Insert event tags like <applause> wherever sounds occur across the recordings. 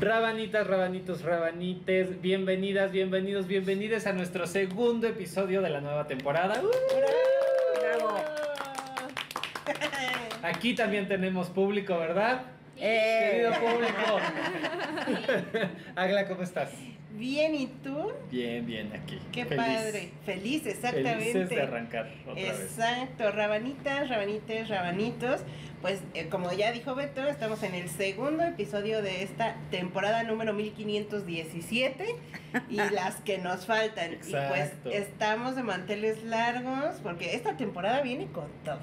Rabanitas, rabanitos, rabanites, bienvenidas, bienvenidos, bienvenidas a nuestro segundo episodio de la nueva temporada. ¡Uh! Aquí también tenemos público, ¿verdad? Eh. Querido público. <laughs> Agla, ¿cómo estás? Bien, ¿y tú? Bien, bien, aquí. Qué Feliz. padre. Feliz, exactamente. Felices de arrancar otra vez. Exacto, rabanitas, rabanites, rabanitos. Pues eh, como ya dijo Beto, estamos en el segundo episodio de esta temporada número 1517 y <laughs> las que nos faltan. Exacto. Y pues estamos de manteles largos porque esta temporada viene con todo,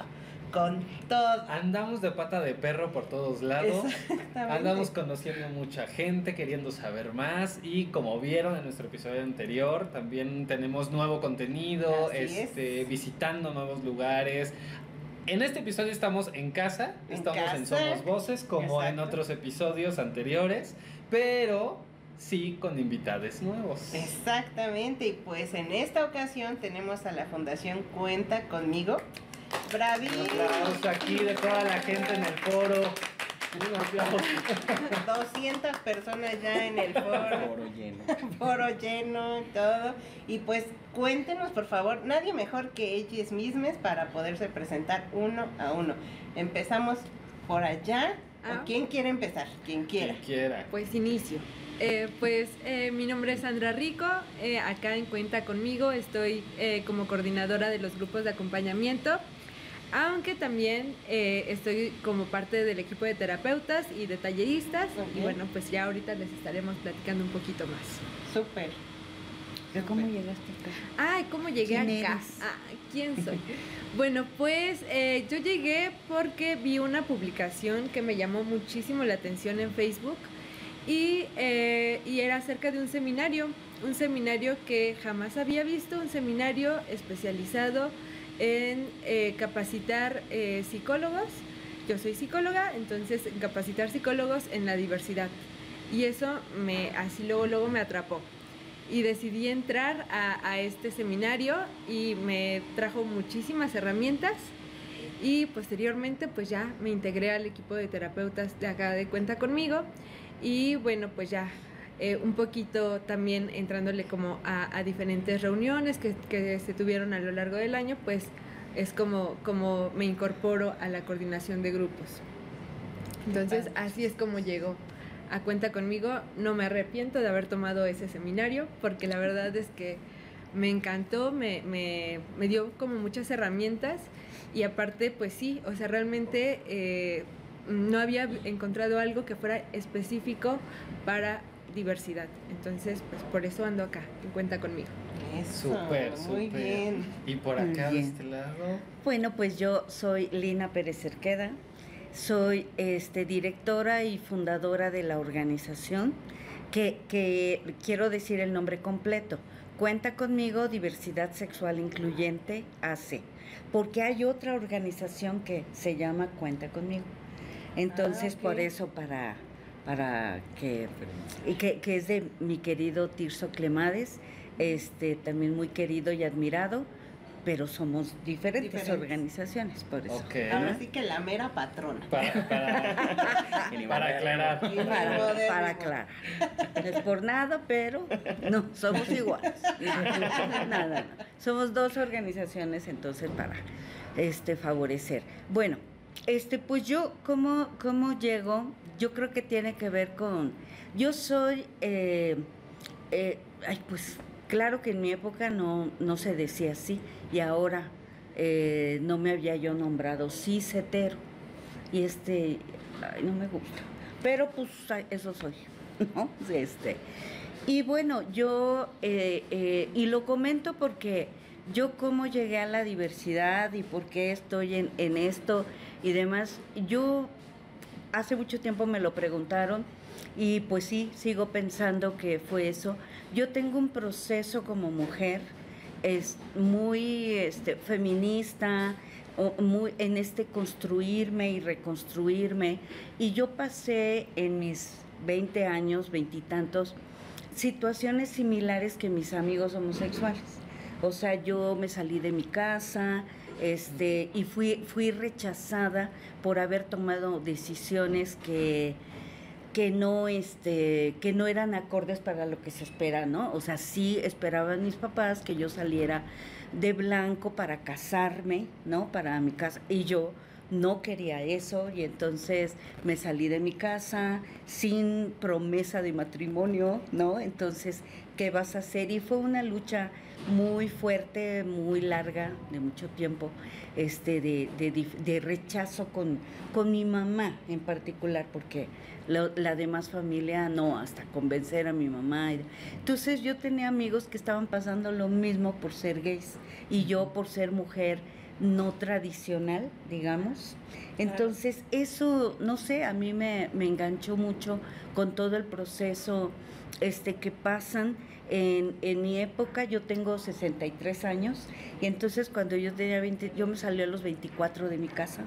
con todo. Andamos de pata de perro por todos lados. Exactamente. Andamos conociendo mucha gente, queriendo saber más y como vieron en nuestro episodio anterior, también tenemos nuevo contenido, Así este, es. visitando nuevos lugares. En este episodio estamos en casa, En estamos en casa. Somos Voces como en otros episodios anteriores, pero sí con invitados nuevos. Exactamente, y pues en esta ocasión tenemos a la Fundación Cuenta conmigo. ¡Bravín! Un aplauso aquí de toda la gente en el foro. Un aplauso. 200 personas ya en el foro, Foro lleno. <laughs> foro lleno y todo. Y pues cuéntenos, por favor, nadie mejor que ellos mismos para poderse presentar uno a uno. Empezamos por allá. Ah. ¿O ¿Quién quiere empezar? Quien quiera. Quien quiera. Pues inicio. Eh, pues eh, mi nombre es Sandra Rico, eh, acá en Cuenta conmigo estoy eh, como coordinadora de los grupos de acompañamiento, aunque también eh, estoy como parte del equipo de terapeutas y de talleristas y bueno, pues ya ahorita les estaremos platicando un poquito más. Súper. ¿Pero cómo llegaste acá? Ay, ¿cómo llegué ¿Quién acá? eres? Ah, ¿Quién <laughs> soy? bueno, pues eh, yo llegué porque vi una publicación que me llamó muchísimo la atención en Facebook y, eh, y era acerca de un seminario, un seminario que jamás había visto, un seminario especializado en eh, capacitar eh, psicólogos. Yo soy psicóloga, entonces en capacitar psicólogos en la diversidad. Y eso me, así luego, luego me atrapó y decidí entrar a, a este seminario y me trajo muchísimas herramientas y posteriormente pues ya me integré al equipo de terapeutas de acá de cuenta conmigo y bueno pues ya eh, un poquito también entrándole como a, a diferentes reuniones que, que se tuvieron a lo largo del año pues es como, como me incorporo a la coordinación de grupos. Entonces así es como llegó a cuenta conmigo. No me arrepiento de haber tomado ese seminario porque la verdad es que me encantó, me, me- me dio como muchas herramientas y aparte pues sí, o sea, realmente eh, no había encontrado algo que fuera específico para diversidad. Entonces pues por eso ando acá, en cuenta conmigo. Eso. Súper, Muy súper. bien. Y por acá de este lado. Bueno, pues yo soy Lina Pérez Cerqueda, soy este, directora y fundadora de la organización, que, que quiero decir el nombre completo. Cuenta conmigo Diversidad Sexual Incluyente AC, porque hay otra organización que se llama Cuenta conmigo. Entonces, Ah, por eso, para, para que, y que, que es de mi querido Tirso Clemades, este, también muy querido y admirado, pero somos diferentes, Diferentes. organizaciones, por eso. Ahora sí que la mera patrona. Para, para, <laughs> para aclarar. Para, para aclarar. No es por nada, pero no, somos iguales. <laughs> Nada, no. Somos dos organizaciones, entonces, para este favorecer. Bueno, este, pues yo, ¿cómo, cómo llego? Yo creo que tiene que ver con. Yo soy. eh, eh, ay, pues claro que en mi época no, no se decía así, y ahora eh, no me había yo nombrado cisetero. Y este, ay, no me gusta. Pero pues eso soy, <laughs> ¿no? Este. Y bueno, yo, y lo comento porque yo cómo llegué a la diversidad y por qué estoy en, esto y demás, yo hace mucho tiempo me lo preguntaron y pues sí, sigo pensando que fue eso. Yo tengo un proceso como mujer es muy este, feminista, muy en este construirme y reconstruirme. Y yo pasé en mis 20 años, veintitantos, situaciones similares que mis amigos homosexuales. O sea, yo me salí de mi casa, este, y fui, fui rechazada por haber tomado decisiones que, que no este que no eran acordes para lo que se espera, ¿no? O sea, sí esperaban mis papás que yo saliera de blanco para casarme, ¿no? Para mi casa y yo no quería eso y entonces me salí de mi casa sin promesa de matrimonio, ¿no? Entonces, ¿qué vas a hacer? Y fue una lucha muy fuerte, muy larga, de mucho tiempo, este, de, de, de rechazo con, con mi mamá en particular, porque la, la, demás familia no, hasta convencer a mi mamá. Entonces yo tenía amigos que estaban pasando lo mismo por ser gays y yo por ser mujer no tradicional, digamos. Entonces, eso, no sé, a mí me, me, enganchó mucho con todo el proceso este, que pasan. En, en, mi época, yo tengo 63 años, y entonces cuando yo tenía 20, yo me salí a los 24 de mi casa.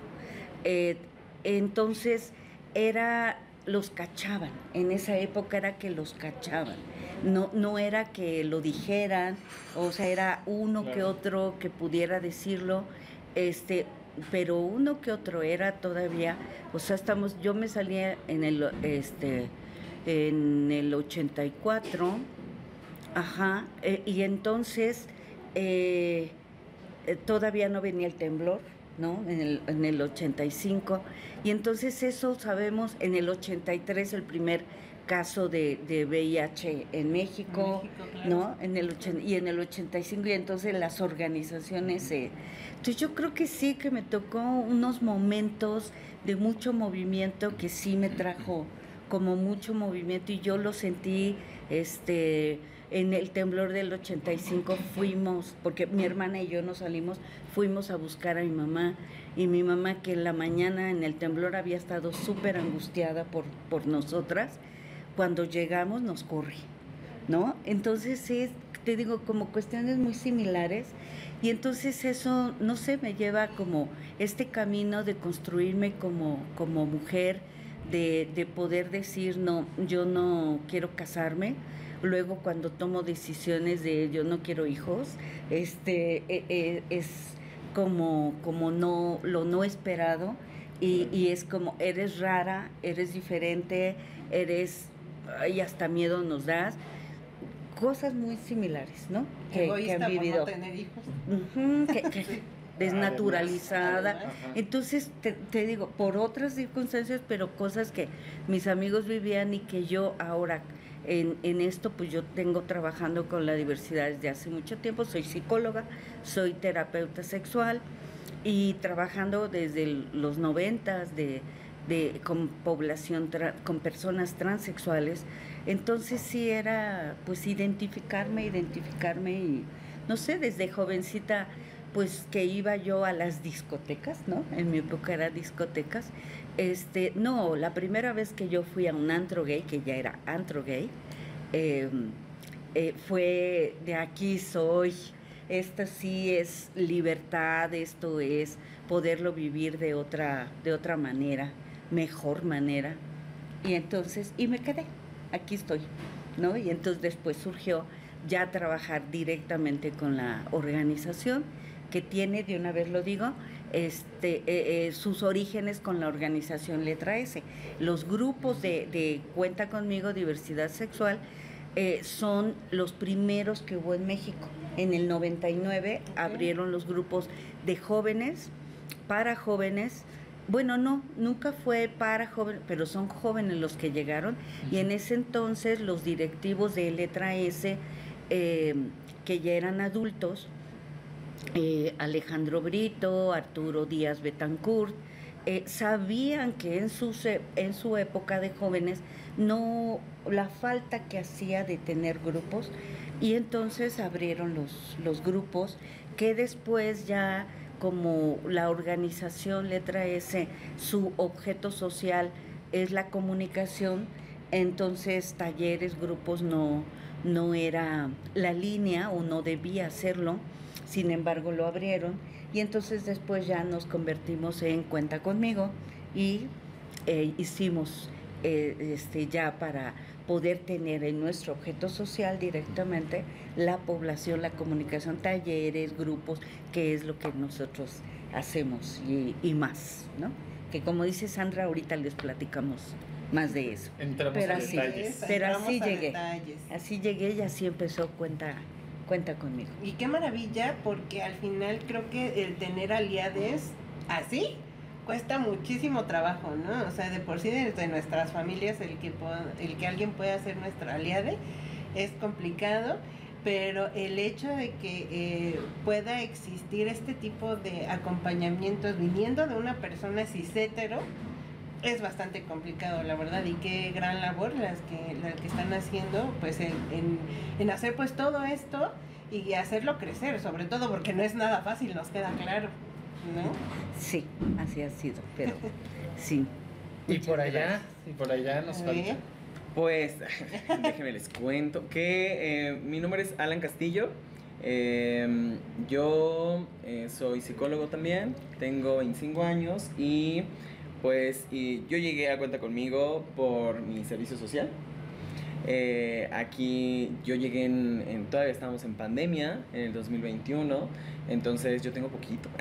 Eh, entonces, era, los cachaban, en esa época era que los cachaban. No, no era que lo dijeran, o sea, era uno claro. que otro que pudiera decirlo, este, pero uno que otro era todavía, o sea, estamos, yo me salía en el, este, en el 84, ajá, eh, y entonces eh, todavía no venía el temblor, ¿no? En el, en el 85, y entonces eso sabemos, en el 83 el primer caso de, de VIH en México, en México claro. ¿no? En el, y en el 85, y entonces las organizaciones... Eh, entonces yo creo que sí, que me tocó unos momentos de mucho movimiento que sí me trajo como mucho movimiento y yo lo sentí este en el temblor del 85 fuimos, porque mi hermana y yo nos salimos, fuimos a buscar a mi mamá y mi mamá que en la mañana en el temblor había estado súper angustiada por, por nosotras, cuando llegamos nos corre, ¿no? Entonces es, te digo, como cuestiones muy similares y entonces eso, no sé, me lleva como este camino de construirme como, como mujer, de, de poder decir, no, yo no quiero casarme, luego cuando tomo decisiones de yo no quiero hijos, este e, e, es como, como no, lo no esperado y, y, es como eres rara, eres diferente, eres, y hasta miedo nos das, cosas muy similares, ¿no? Que, que han vivido. Por no tener hijos. Uh -huh, que. <laughs> desnaturalizada. Además. Entonces, te, te, digo, por otras circunstancias, pero cosas que mis amigos vivían y que yo ahora en, en, esto, pues yo tengo trabajando con la diversidad desde hace mucho tiempo, soy psicóloga, soy terapeuta sexual y trabajando desde el, los noventas de, de, con población, tra, con personas transexuales. Entonces sí era pues identificarme, identificarme y no sé, desde jovencita pues que iba yo a las discotecas, ¿no? En mi época era discotecas. Este, no, la primera vez que yo fui a un antro gay, que ya era antro gay, eh, eh, fue de aquí soy, esta sí es libertad, esto es poderlo vivir de otra, de otra manera, mejor manera. Y entonces, y me quedé, aquí estoy, ¿no? Y entonces después surgió ya trabajar directamente con la organización que tiene, de una vez lo digo, este, eh, eh, sus orígenes con la organización Letra S. Los grupos de, de Cuenta conmigo, diversidad sexual, eh, son los primeros que hubo en México. En el 99 okay. abrieron los grupos de jóvenes, para jóvenes. Bueno, no, nunca fue para jóvenes, pero son jóvenes los que llegaron. Y en ese entonces los directivos de Letra S, eh, que ya eran adultos, eh, Alejandro Brito, Arturo Díaz Betancourt, eh, sabían que en su, en su época de jóvenes no la falta que hacía de tener grupos y entonces abrieron los, los grupos que después ya como la organización Letra S, su objeto social es la comunicación, entonces talleres, grupos no, no era la línea o no debía hacerlo sin embargo lo abrieron y entonces después ya nos convertimos en Cuenta conmigo y eh, hicimos eh, este, ya para poder tener en nuestro objeto social directamente la población, la comunicación, talleres, grupos, que es lo que nosotros hacemos y, y más, ¿no? Que como dice Sandra, ahorita les platicamos más de eso. Entramos Pero a así, detalles. pero Entramos así a llegué. detalles. Así llegué y así empezó cuenta, cuenta conmigo. Y qué maravilla, porque al final creo que el tener aliades así cuesta muchísimo trabajo, ¿no? O sea, de por sí de, nuestras familias el que el que alguien pueda ser nuestra aliade es complicado, pero el hecho de que eh, pueda existir este tipo de acompañamientos viniendo de una persona cis hetero es bastante complicado, la verdad, y qué gran labor las que, las que están haciendo, pues en, en, en hacer pues todo esto y hacerlo crecer, sobre todo porque no es nada fácil, nos queda claro, ¿no? Sí, así ha sido, pero <laughs> sí. Y Muchas por allá, gracias. y por allá nos A falta. Pues, <laughs> <laughs> déjenme les cuento que eh, mi nombre es Alan Castillo. Eh, yo eh, soy psicólogo también, tengo 25 años y pues y yo llegué a cuenta conmigo por mi servicio social. Eh, aquí yo llegué en, en- todavía estábamos en pandemia, en el 2021, entonces yo tengo poquito. <laughs>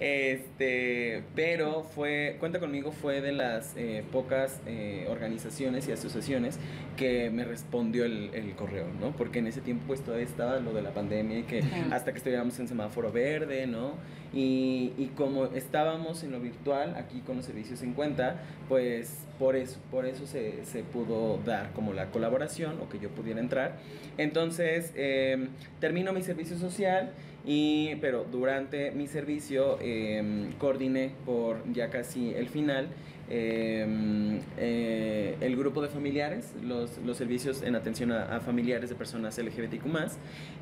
este, pero fue, cuenta conmigo fue de las eh, pocas eh, organizaciones y asociaciones que me respondió el, el correo, ¿no? Porque en ese tiempo pues todavía estaba lo de la pandemia y que hasta que estuviéramos en semáforo verde, ¿no? Y, y como estábamos en lo virtual, aquí con los servicios en cuenta, pues por eso, por eso se, se pudo dar como la colaboración o que yo pudiera entrar. Entonces, eh, termino mi servicio social, y, pero durante mi servicio eh, coordiné por ya casi el final eh, eh, el grupo de familiares, los, los servicios en atención a, a familiares de personas LGBTQ+.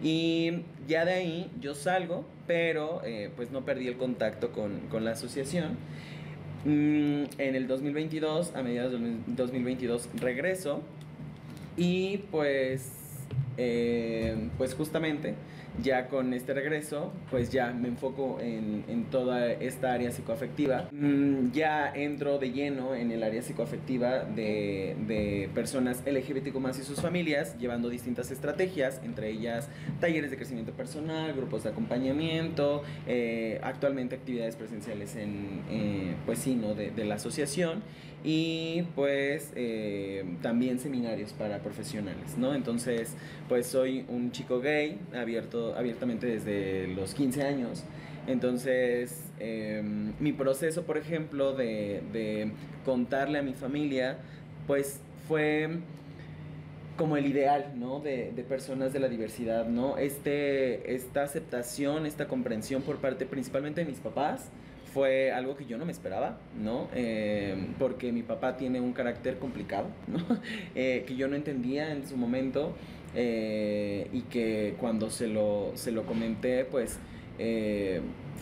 Y ya de ahí yo salgo, pero eh, pues no perdí el contacto con, con la asociación. Mm, en el 2022, a mediados del 2022, regreso y pues, eh, pues justamente ya con este regreso, pues ya me enfoco en, en toda esta área psicoafectiva. Mm, ya entro de lleno en el área psicoafectiva de, de personas LGBTQ más y sus familias, llevando distintas estrategias, entre ellas talleres de crecimiento personal, grupos de acompañamiento, eh, actualmente actividades presenciales en, eh, pues sí, ¿no? de, de la asociación y pues eh, también seminarios para profesionales, ¿no? Entonces, pues soy un chico gay, abierto, abiertamente desde los 15 años. Entonces, eh, mi proceso, por ejemplo, de, de contarle a mi familia, pues fue como el ideal, ¿no? De, de personas de la diversidad, ¿no? Este, esta aceptación, esta comprensión por parte principalmente de mis papás, fue algo que yo no me esperaba, ¿no? Eh, porque mi papá tiene un carácter complicado, <laughs> ¿no? Eh, que yo no entendía en su momento eh, y que cuando se lo, se lo comenté, pues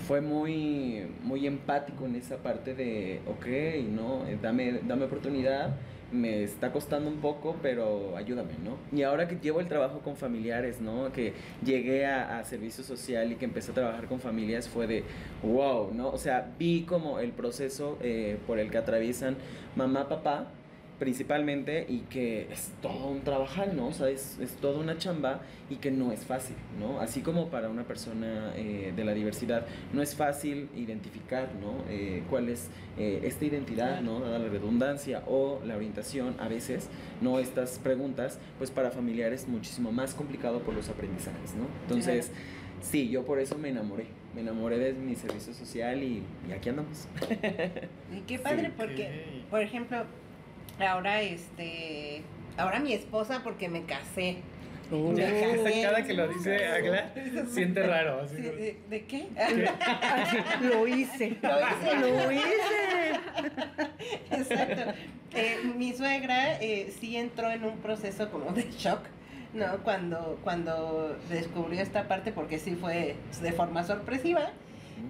fue muy, muy empático en esa parte de, ok, ¿no? Dame, dame oportunidad, me está costando un poco, pero ayúdame, ¿no? Y ahora que llevo el trabajo con familiares, ¿no? Que llegué a, servicio social y que empecé a trabajar con familias, fue de, wow, ¿no? O sea, vi como el proceso eh, por el que atraviesan mamá, papá, principalmente, y que es todo un trabajar, ¿no? O sea, es, es toda una chamba y que no es fácil, ¿no? Así como para una persona eh, de la diversidad, no es fácil identificar, ¿no? Eh, cuál es eh, esta identidad, ¿no? Dada la redundancia o la orientación, a veces, ¿no? Estas preguntas, pues para familiares es muchísimo más complicado por los aprendizajes, ¿no? Entonces, sí, yo por eso me enamoré, me enamoré de mi servicio social y, y aquí andamos. <laughs> Y qué padre Sí, porque, por ejemplo, ahora este, ahora mi esposa porque me casé. Uh. Cada que lo dice Agla, siente raro. así Sí, como- ¿De, de qué? <laughs> así, lo hice. Lo hice. Lo hice. Exacto. Eh, mi suegra eh, sí entró en un proceso como de shock, ¿no? Cuando, cuando descubrió esta parte, porque sí fue de forma sorpresiva.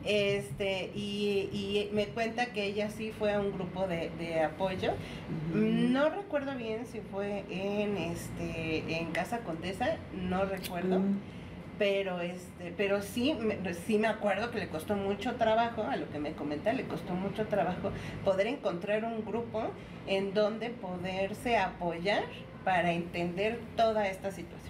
Este, y, y me cuenta que ella sí fue a un grupo de, de apoyo. No recuerdo bien si fue en este en Casa Condesa, no recuerdo. Pero este pero sí me, sí me acuerdo que le costó mucho trabajo a lo que me comenta le costó mucho trabajo poder encontrar un grupo en donde poderse apoyar para entender toda esta situación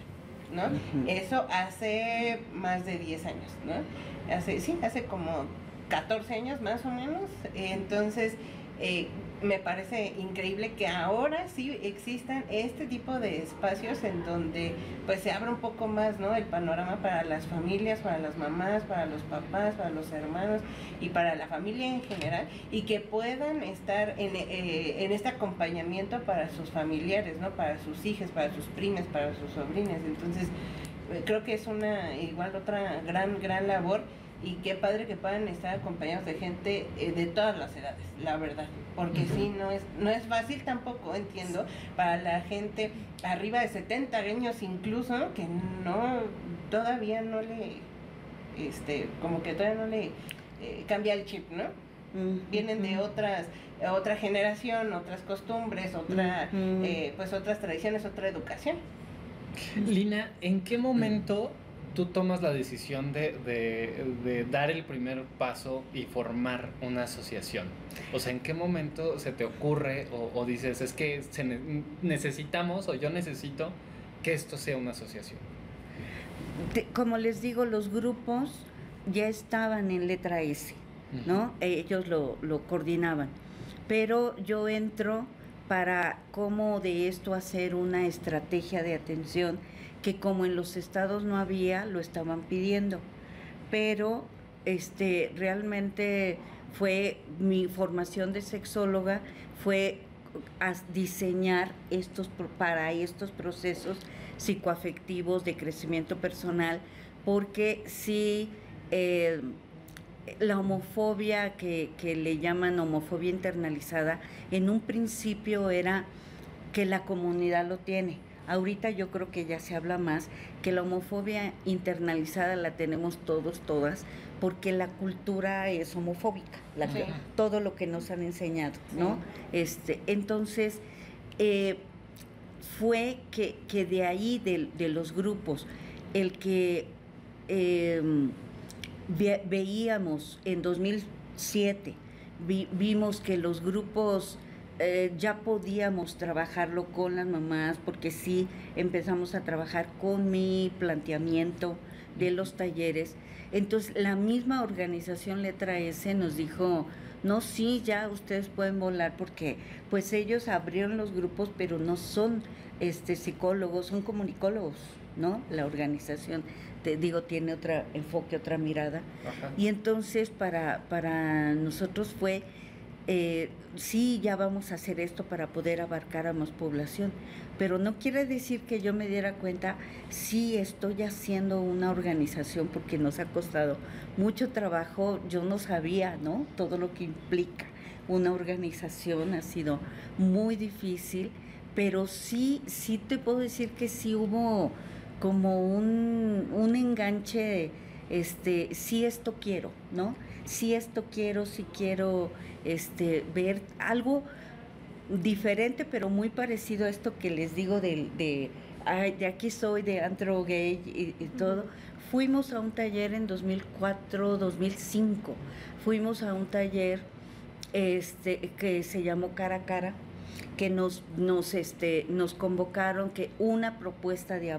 no eso hace más de 10 años no hace sí hace como 14 años más o menos. Entonces eh, me parece increíble que ahora sí existan este tipo de espacios en donde pues se abra un poco más no el panorama para las familias para las mamás para los papás para los hermanos y para la familia en general y que puedan estar en, eh, en este acompañamiento para sus familiares no para sus hijas para sus primas para sus sobrinas. Entonces eh, creo que es una igual otra gran gran labor y qué padre que puedan estar acompañados de gente eh, de todas las edades, la verdad, porque sí, no es, no es fácil tampoco, entiendo, para la gente arriba de 70 años incluso, que no, todavía no le, este, como que todavía no le eh, cambia el chip, ¿no? Vienen de otras, otra generación, otras costumbres, otra, eh, pues otras tradiciones, otra educación. Lina, ¿en qué momento tú tomas la decisión de, de, dar el primer paso y formar una asociación? O sea, ¿en qué momento se te ocurre o, dices, es que necesitamos o yo necesito que esto sea una asociación? como les digo, los grupos ya estaban en letra S, ¿no? Ellos lo, lo coordinaban. Pero yo entro para cómo de esto hacer una estrategia de atención que como en los estados no había, lo estaban pidiendo. Pero este, realmente fue mi formación de sexóloga, fue a diseñar estos para estos procesos psicoafectivos de crecimiento personal, porque si eh, la homofobia que, que le llaman homofobia internalizada, en un principio era que la comunidad lo tiene Ahorita yo creo que ya se habla más que la homofobia internalizada la tenemos todos, todas, porque la cultura es homofóbica, todo lo que nos han enseñado, ¿no? Este, entonces, eh, fue que, de ahí, de, los grupos, el que em, veíamos en 2007, vimos que los grupos eh, ya podíamos trabajarlo con las mamás, porque sí empezamos a trabajar con mi planteamiento de los talleres. Entonces, la misma organización Letra S nos dijo, no, sí, ya ustedes pueden volar, porque pues ellos abrieron los grupos, pero no son este, psicólogos, son comunicólogos, ¿no? La organización, te digo, tiene otro enfoque, otra mirada. Y entonces, para, para nosotros fue eh, sí, ya vamos a hacer esto para poder abarcar a más población, pero no quiere decir que yo me diera cuenta, sí estoy haciendo una organización porque nos ha costado mucho trabajo, yo no sabía, ¿no? Todo lo que implica una organización ha sido muy difícil, pero sí, sí te puedo decir que sí hubo como un, un enganche, este, sí esto quiero, ¿no? Sí esto quiero, sí quiero este, ver algo diferente, pero muy parecido a esto que les digo de, de, de aquí soy, de antro gay y, todo. Fuimos a un taller en 2004, 2005. Fuimos a un taller este, que se llamó Cara a Cara, que nos, nos, este, nos convocaron que una propuesta de,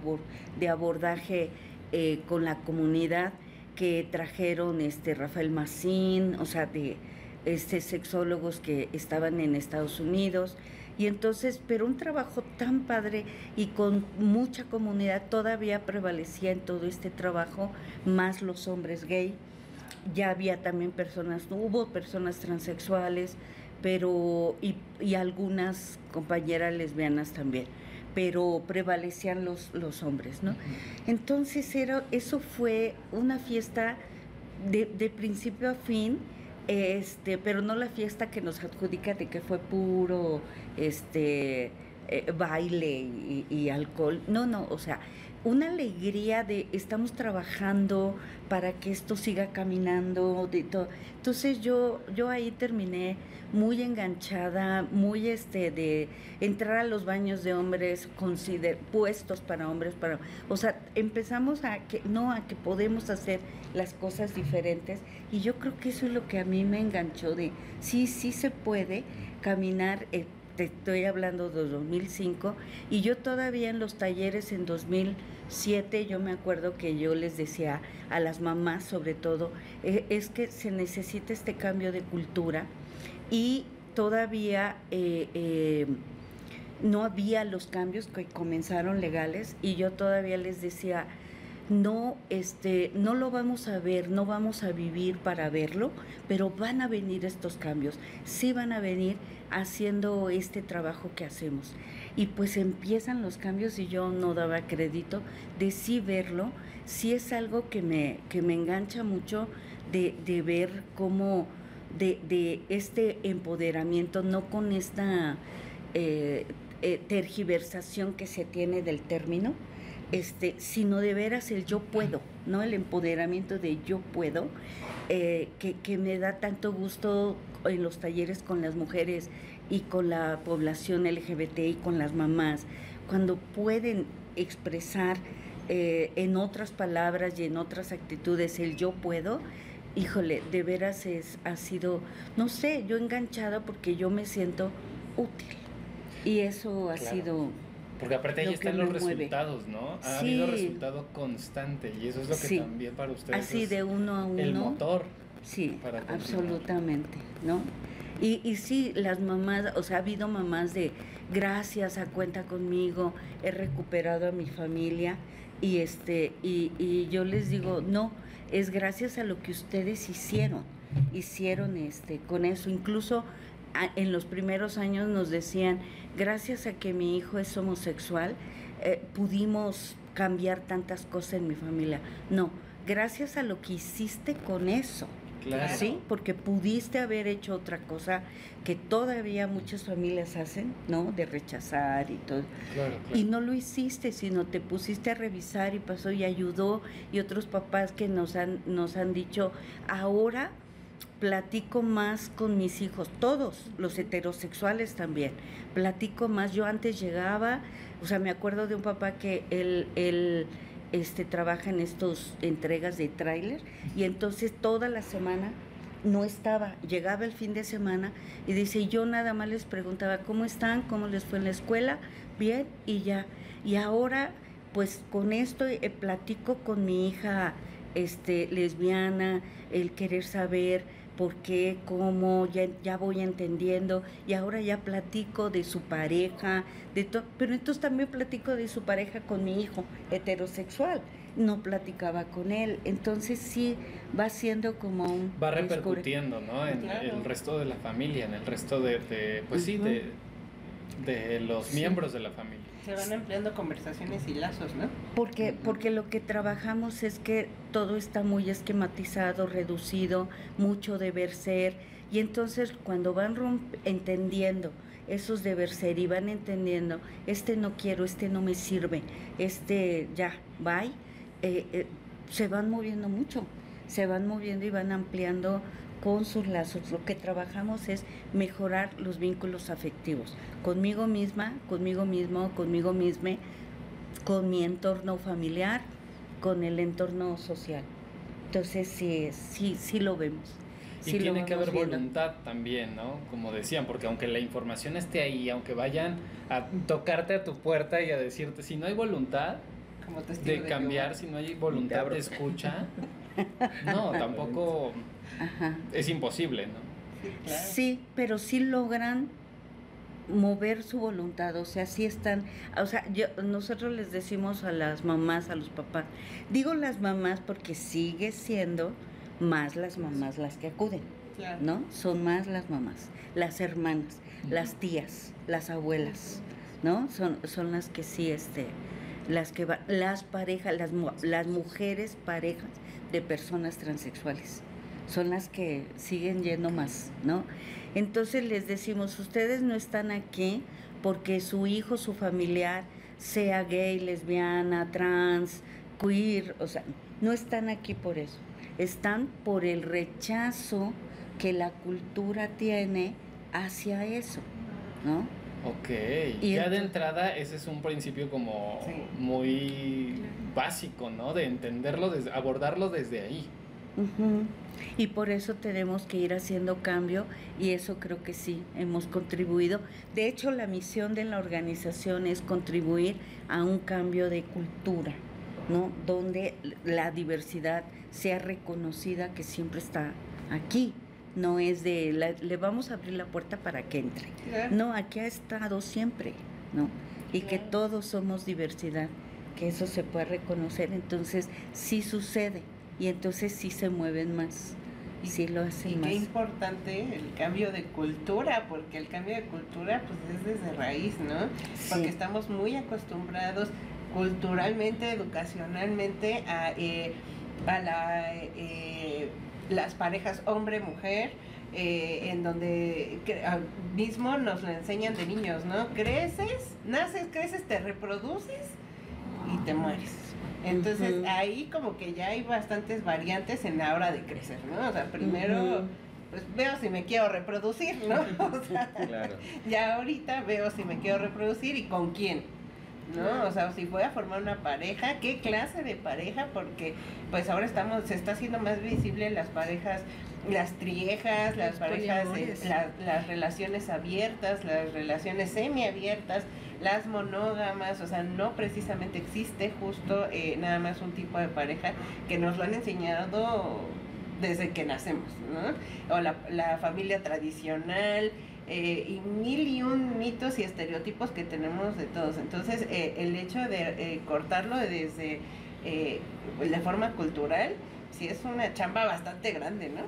de abordaje eh, con la comunidad que trajeron este Rafael Macín, o sea, de, este, sexólogos que estaban en Estados Unidos. Y entonces, pero un trabajo tan padre y con mucha comunidad todavía prevalecía en todo este trabajo, más los hombres gay. Ya había también personas, hubo personas transexuales, pero y algunas compañeras lesbianas también, pero prevalecían los, los hombres, ¿no? Entonces era, eso fue una fiesta de, de principio a fin este, pero no la fiesta que nos adjudica de que fue puro este eh, baile y, y, alcohol. No, no, o sea, una alegría de estamos trabajando para que esto siga caminando, de todo. Entonces yo, yo ahí terminé muy enganchada, muy este de entrar a los baños de hombres consider, puestos para hombres, para, o sea, empezamos a que no a que podemos hacer las cosas diferentes y yo creo que eso es lo que a mí me enganchó de sí, sí se puede caminar. Eh, te estoy hablando de 2005, y yo todavía en los talleres en 2007, yo me acuerdo que yo les decía a las mamás sobre todo, eh, es que se necesita este cambio de cultura y todavía eh, eh, no había los cambios que comenzaron legales y yo todavía les decía, no, este, no lo vamos a ver, no vamos a vivir para verlo, pero van a venir estos cambios, sí van a venir haciendo este trabajo que hacemos. Y pues empiezan los cambios y yo no daba crédito de sí verlo, sí es algo que me, que me engancha mucho de, de ver cómo de, de, este empoderamiento, no con esta eh, eh, tergiversación que se tiene del término, este, sino de veras el yo puedo, ¿no? El empoderamiento de yo puedo, eh, que, que, me da tanto gusto en los talleres con las mujeres y con la población LGBT y con las mamás, cuando pueden expresar eh, en otras palabras y en otras actitudes el yo puedo, híjole, de veras es, ha sido, no sé, yo enganchada porque yo me siento útil. Y eso ha claro. sido porque aparte ahí están los resultados, ¿no? Ha sí. habido resultado constante y eso es lo que sí. también para ustedes Así es de uno a uno. El motor. Sí, absolutamente, ¿no? Y, y sí, las mamás, o sea, ha habido mamás de gracias a cuenta conmigo, he recuperado a mi familia y este y, y yo les digo, no, es gracias a lo que ustedes hicieron, hicieron este con eso, incluso en los primeros años nos decían, gracias a que mi hijo es homosexual, eh, pudimos cambiar tantas cosas en mi familia. No, gracias a lo que hiciste con eso. Claro. Sí, porque pudiste haber hecho otra cosa que todavía muchas familias hacen, ¿no? De rechazar y todo. Claro, claro. Y no lo hiciste, sino te pusiste a revisar y pasó y ayudó. Y otros papás que nos han, nos han dicho, ahora platico más con mis hijos, todos, los heterosexuales también. Platico más. Yo antes llegaba, o sea, me acuerdo de un papá que él, él este, trabaja en estos entregas de tráiler y entonces toda la semana no estaba, llegaba el fin de semana y dice, yo nada más les preguntaba cómo están, cómo les fue en la escuela, bien y ya. Y ahora, pues con esto eh, platico con mi hija este, lesbiana, el querer saber por qué, cómo, ya, ya voy entendiendo y ahora ya platico de su pareja, de todo, pero entonces también platico de su pareja con mi hijo heterosexual, no platicaba con él, entonces sí va siendo como un... Va repercutiendo, ¿no? En claro. el resto de la familia, en el resto de, de pues uh -huh. sí, de, de los sí. miembros de la familia. Se van empleando conversaciones y lazos, ¿no? Porque, porque lo que trabajamos es que todo está muy esquematizado, reducido, mucho deber ser, y entonces cuando van entendiendo esos deber ser y van entendiendo, este no quiero, este no me sirve, este ya, bye, eh, eh, se van moviendo mucho, se van moviendo y van ampliando con sus lazos. Lo que trabajamos es mejorar los vínculos afectivos, conmigo misma, conmigo mismo, conmigo misma, con mi entorno familiar, con el entorno social. Entonces sí, sí, sí lo vemos. Y tiene que haber viendo. voluntad también, ¿no? Como decían, porque aunque la información esté ahí, aunque vayan a tocarte a tu puerta y a decirte, si no hay voluntad de, de cambiar, si no hay voluntad de escucha, <laughs> no, tampoco Ajá. es imposible, ¿no? Sí, claro. sí, pero sí logran mover su voluntad, o sea, sí están, o sea, yo, nosotros les decimos a las mamás, a los papás, digo las mamás porque sigue siendo más las mamás las que acuden, claro. ¿no? Son más las mamás, las hermanas, uh -huh. las tías, las abuelas, ¿no? Son, son las que sí, este, las que van, las parejas, las, las mujeres parejas de personas transexuales son las que siguen yendo más, ¿no? Entonces les decimos, ustedes no están aquí porque su hijo, su familiar, sea gay, lesbiana, trans, queer, o sea, no están aquí por eso, están por el rechazo que la cultura tiene hacia eso, ¿no? Ok, y ya de entrada ese es un principio como sí. muy básico, ¿no? De entenderlo, desde, abordarlo desde ahí. Uh -huh. Y por eso tenemos que ir haciendo cambio y eso creo que sí, hemos contribuido. De hecho, la misión de la organización es contribuir a un cambio de cultura, ¿no? Donde la diversidad sea reconocida que siempre está aquí, no es de la- le vamos a abrir la puerta para que entre. Claro. No, aquí ha estado siempre, ¿no? Y que todos somos diversidad, que eso se puede reconocer, entonces sí sucede y entonces sí se mueven más, Y- sí lo Y hacen qué más. importante el cambio de cultura, porque el cambio de cultura pues es desde raíz, ¿no? Porque estamos muy acostumbrados culturalmente, educacionalmente a, eh, a la, eh, las parejas hombre-mujer, eh, en donde ah, mismo nos lo enseñan de niños, ¿no? Creces, naces, creces, te reproduces y te mueres. Entonces ahí como que ya hay bastantes variantes en la hora de crecer, ¿no? O sea, primero pues veo si me quiero reproducir, ¿no? <laughs> O sea, Claro. ya ahorita veo si me quiero reproducir y con quién. ¿No? O sea, si voy a formar una pareja, ¿qué clase de pareja? Porque pues ahora estamos, se está haciendo más visible las parejas, las triejas, las parejas, eh, la- las relaciones abiertas, las relaciones semiabiertas, las monógamas, o sea, no precisamente existe justo eh, nada más un tipo de pareja que nos lo han enseñado desde que nacemos, ¿no? O la, la familia tradicional, eh, y mil y un mitos y estereotipos que tenemos de todos. Entonces, eh, el hecho de eh, cortarlo desde eh, la forma cultural, sí es una chamba bastante grande, ¿no?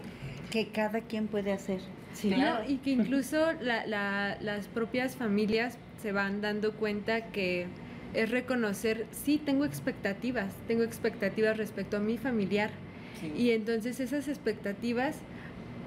Que cada quien puede hacer. Sí. Claro. No, y que incluso la- la- las propias familias se van dando cuenta que es reconocer, sí, tengo expectativas, tengo expectativas respecto a mi familiar. Y entonces esas expectativas,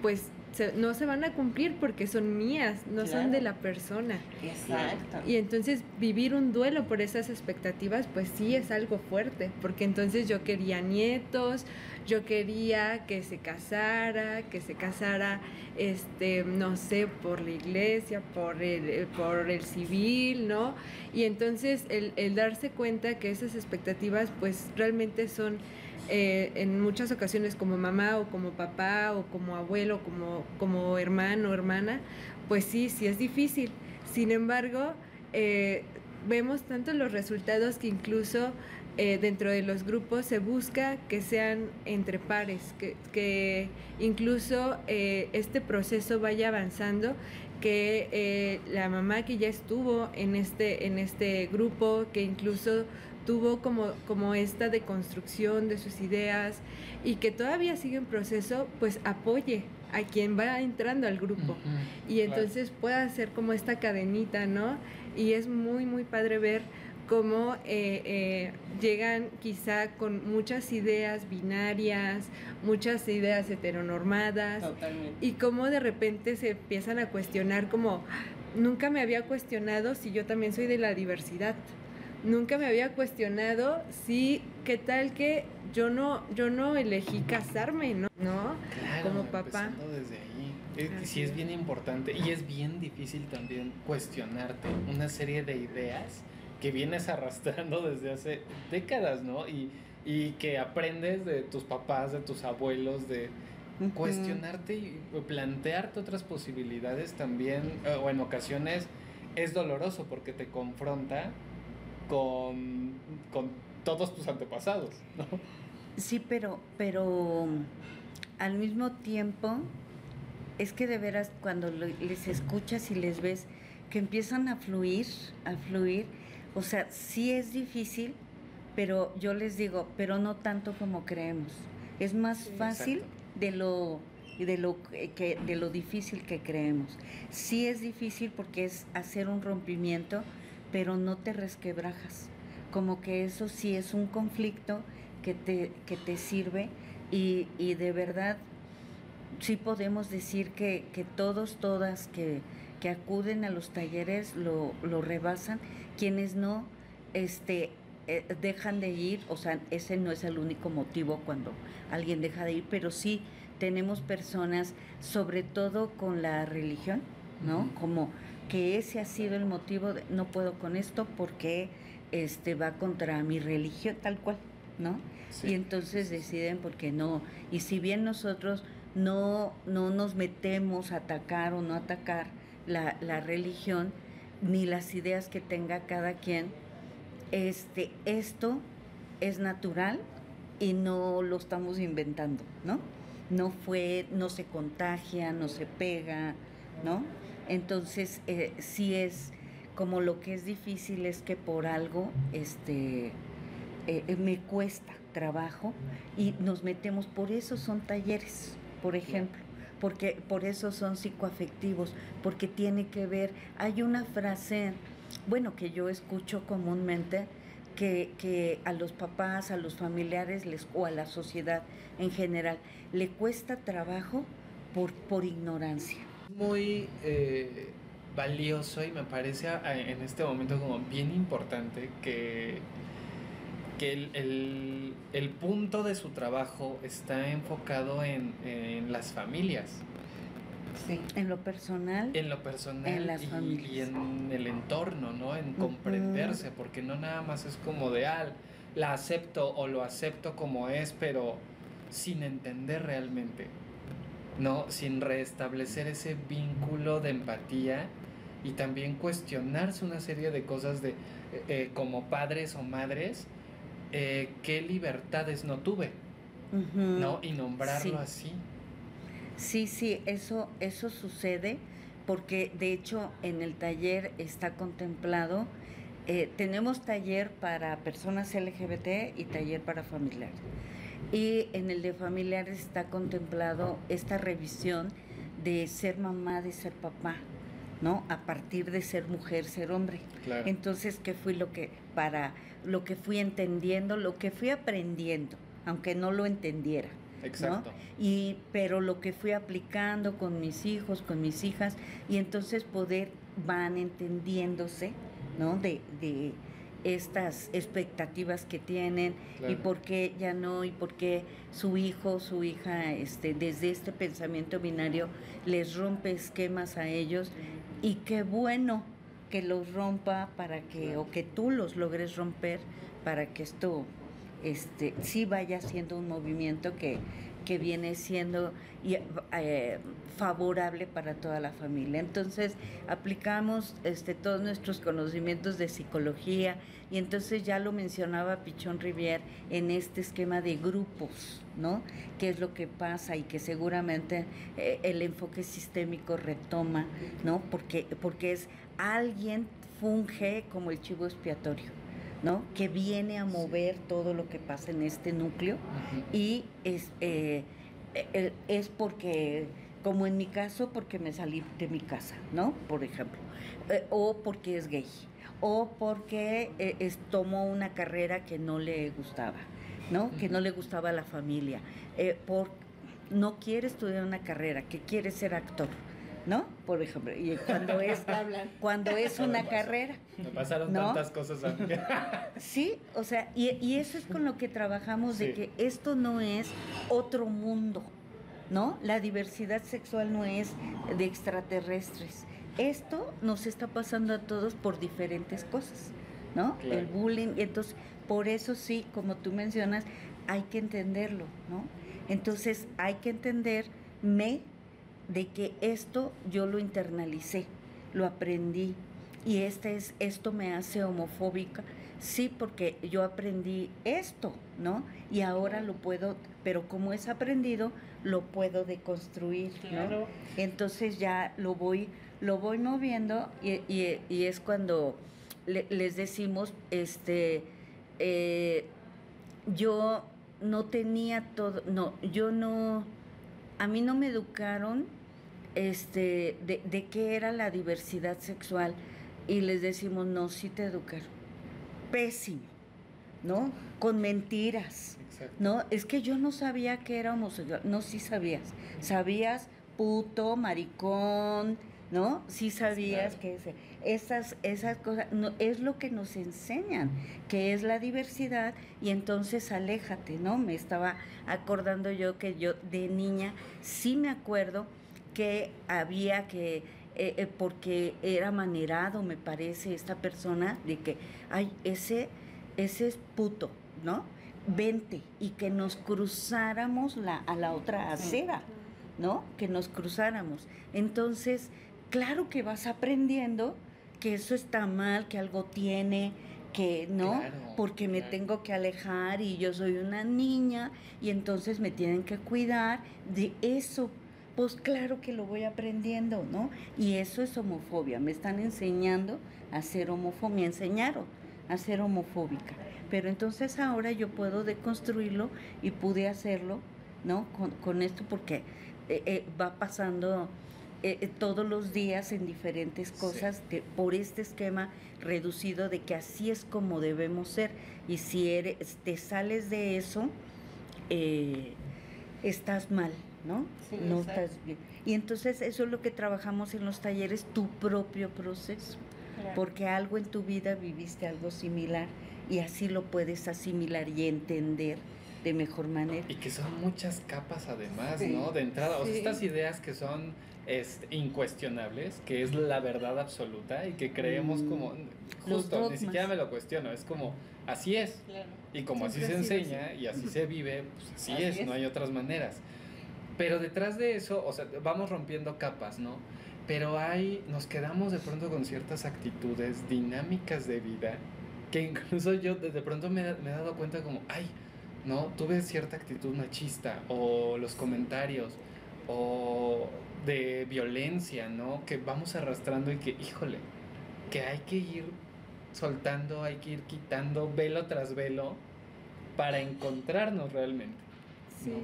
pues se- no se van a cumplir porque son mías, no son de la persona. Exacto. Y entonces vivir un duelo por esas expectativas, pues sí es algo fuerte, porque entonces yo quería nietos, yo quería que se casara, que se casara, este, no sé, por la iglesia, por el, eh, por el civil, ¿no? Y entonces el, el darse cuenta que esas expectativas, pues realmente son eh, en muchas ocasiones como mamá o como papá o como abuelo, como, como hermano o hermana, pues sí, sí es difícil. Sin embargo, eh, vemos tanto los resultados que incluso eh, dentro de los grupos se busca que sean entre pares, que, que incluso eh, este proceso vaya avanzando, que la mamá que ya estuvo en este, en este grupo, que incluso tuvo como, como esta deconstrucción de sus ideas y que todavía sigue en proceso, pues apoye a quien va entrando al grupo y claro. entonces pueda hacer como esta cadenita, ¿no? Y es muy, muy padre ver cómo eh, eh, llegan quizá con muchas ideas binarias, muchas ideas heteronormadas, Totalmente. y cómo de repente se empiezan a cuestionar como, nunca me había cuestionado si yo también soy de la diversidad. Nunca me había cuestionado si, qué tal que yo no, yo no elegí casarme, ¿no? ¿No? Claro, como papá. desde ahí. Así sí es es. bien importante y es bien difícil también cuestionarte una serie de ideas que vienes <laughs> arrastrando desde hace décadas, ¿no? Y, y que aprendes de tus papás, de tus abuelos, de cuestionarte y plantearte otras posibilidades también, eh, o en ocasiones es doloroso porque te confronta con, con todos tus antepasados, ¿no? Sí, pero, pero al mismo tiempo, es que de veras cuando les escuchas y les ves que empiezan a fluir, a fluir, o sea, sí es difícil, pero yo les digo, pero no tanto como creemos. Es más Sí. fácil Exacto. de lo de lo que de lo difícil que creemos. Sí es difícil porque es hacer un rompimiento, pero no te resquebrajas. Como que eso sí es un conflicto que te, que te sirve y, y de verdad sí podemos decir que, que todos, todas que, que acuden a los talleres lo, lo rebasan, quienes no este, eh, dejan de ir, o sea, ese no es el único motivo cuando alguien deja de ir, pero sí tenemos personas, sobre todo con la religión, ¿no? Como que ese ha sido el motivo de no puedo con esto porque este va contra mi religión tal cual, ¿no? Sí. Y entonces deciden porque no. Y si bien nosotros no, no nos metemos a atacar o no atacar la, la religión, ni las ideas que tenga cada quien, este, esto es natural y no lo estamos inventando, ¿no? No fue, no se contagia, no se pega, ¿no? Entonces, eh, sí es como lo que es difícil es que por algo, este, eh, eh, me cuesta trabajo y nos metemos, por eso son talleres, por ejemplo, porque por eso son psicoafectivos, porque tiene que ver, hay una frase, bueno, que yo escucho comúnmente, que, que, a los papás, a los familiares les, o a la sociedad en general le cuesta trabajo por, por ignorancia. Muy eh, valioso y me parece en este momento como bien importante que, que el, el, el punto de su trabajo está enfocado en, en las familias. Sí. En lo personal. En lo personal en las y, familias. y en el entorno, ¿no? En comprenderse, porque no nada más es como de, ah, la acepto o lo acepto como es, pero sin entender realmente, ¿no? Sin restablecer ese vínculo de empatía y también cuestionarse una serie de cosas de, eh, como padres o madres, eh, qué libertades no tuve. ¿no? Y nombrarlo Sí. así. Sí, sí, eso, eso sucede porque de hecho en el taller está contemplado, eh, tenemos taller para personas LGBT y taller para familiares. Y en el de familiares está contemplado esta revisión de ser mamá, de ser papá, ¿no? A partir de ser mujer, ser hombre. Claro. Entonces, ¿qué fui lo que para lo que fui entendiendo, lo que fui aprendiendo, aunque no lo entendiera? Exacto. Y pero lo que fui aplicando con mis hijos, con mis hijas y entonces poder van entendiéndose, ¿no? De, de estas expectativas que tienen y por qué ya no y por qué su hijo, su hija este desde este pensamiento binario les rompe esquemas a ellos. Y qué bueno que los rompa para que o que tú los logres romper para que esto este sí vaya siendo un movimiento que, que viene siendo eh, favorable para toda la familia. Entonces aplicamos este, todos nuestros conocimientos de psicología y entonces ya lo mencionaba Pichón Rivier en este esquema de grupos, ¿no? ¿Qué es lo que pasa y que seguramente eh, el enfoque sistémico retoma, ¿no? Porque, porque es alguien funge como el chivo expiatorio. ¿No? que viene a mover todo lo que pasa en este núcleo y es, eh, eh, es porque, como en mi caso, porque me salí de mi casa, ¿no? Por ejemplo, Eh, o porque es gay, o porque eh, es- tomó una carrera que no le gustaba, ¿no? Que no le gustaba a la familia, eh, por, no quiere estudiar una carrera, que quiere ser actor, ¿no? Por ejemplo, y cuando es, cuando es una carrera, Me pasaron ¿No? tantas cosas a mí. <laughs> Sí, o sea, y, y eso es con lo que trabajamos, de que esto no es otro mundo, ¿no? La diversidad sexual no es de extraterrestres. Esto nos está pasando a todos por diferentes cosas, ¿no? Claro. El bullying, y entonces, por eso sí, como tú mencionas, hay que entenderlo, ¿no? Entonces, hay que entenderme de que esto yo lo internalicé, lo aprendí, y este es, esto me hace homofóbica, sí, porque yo aprendí esto, ¿no? Y ahora lo puedo, pero como es aprendido, lo puedo deconstruir, ¿no? Claro. Entonces ya lo voy, lo voy moviendo y, y- y es cuando le- les decimos, este, eh, yo no tenía todo, no, yo no, a mí no me educaron este, de, de qué era la diversidad sexual y les decimos, no, sí te educaron. Pésimo, ¿no? Con mentiras. Exacto. No, es que yo no sabía que era homosexual. No, sí sabías. Sabías puto, maricón, ¿no? Sí sabías Claro. que ese- esas, esas cosas no, es lo que nos enseñan, que es la diversidad, y entonces aléjate, ¿no? Me estaba acordando yo que yo de niña sí me acuerdo que había que, eh, eh, porque era manerado, me parece, esta persona, de que, ay, ese, ese es puto, ¿no? Vente, y que nos cruzáramos la, a la otra acera, ¿no? Que nos cruzáramos. Entonces, claro que vas aprendiendo que eso está mal, que algo tiene, que no, Claro, porque me tengo que alejar y yo soy una niña y entonces me tienen que cuidar de eso. Pues claro que lo voy aprendiendo, ¿no? Y eso es homofobia. Me están enseñando a ser homofóbica, me enseñaron a ser homofóbica. Pero entonces ahora yo puedo deconstruirlo y pude hacerlo, ¿no? Con, con esto porque eh, eh, va pasando eh, todos los días en diferentes Sí. cosas de- por este esquema reducido de que así es como debemos ser. Y si eres, te sales de eso, estás mal, ¿no? Sí, no exacto. estás bien. Y entonces eso es lo que trabajamos en los talleres, tu propio proceso. Claro. Porque algo en tu vida viviste algo similar y así lo puedes asimilar y entender de mejor manera. Y que son muchas capas además, Sí. ¿no? De entrada, o sea, estas ideas que son este, incuestionables, que es la verdad absoluta y que creemos Mm. como, justo, ni siquiera me lo cuestiono, es como, así es. Claro. Y como así se enseña y así se vive, pues así, Así es, es. no hay otras maneras. Pero detrás de eso, o sea, vamos rompiendo capas, ¿no? Pero hay, nos quedamos de pronto con ciertas actitudes dinámicas de vida que incluso yo de pronto me, me he dado cuenta como, ay, no, tuve cierta actitud machista o los comentarios o de violencia, ¿no? Que vamos arrastrando y que, híjole, que hay que ir soltando, hay que ir quitando velo tras velo para encontrarnos realmente. Sí. No.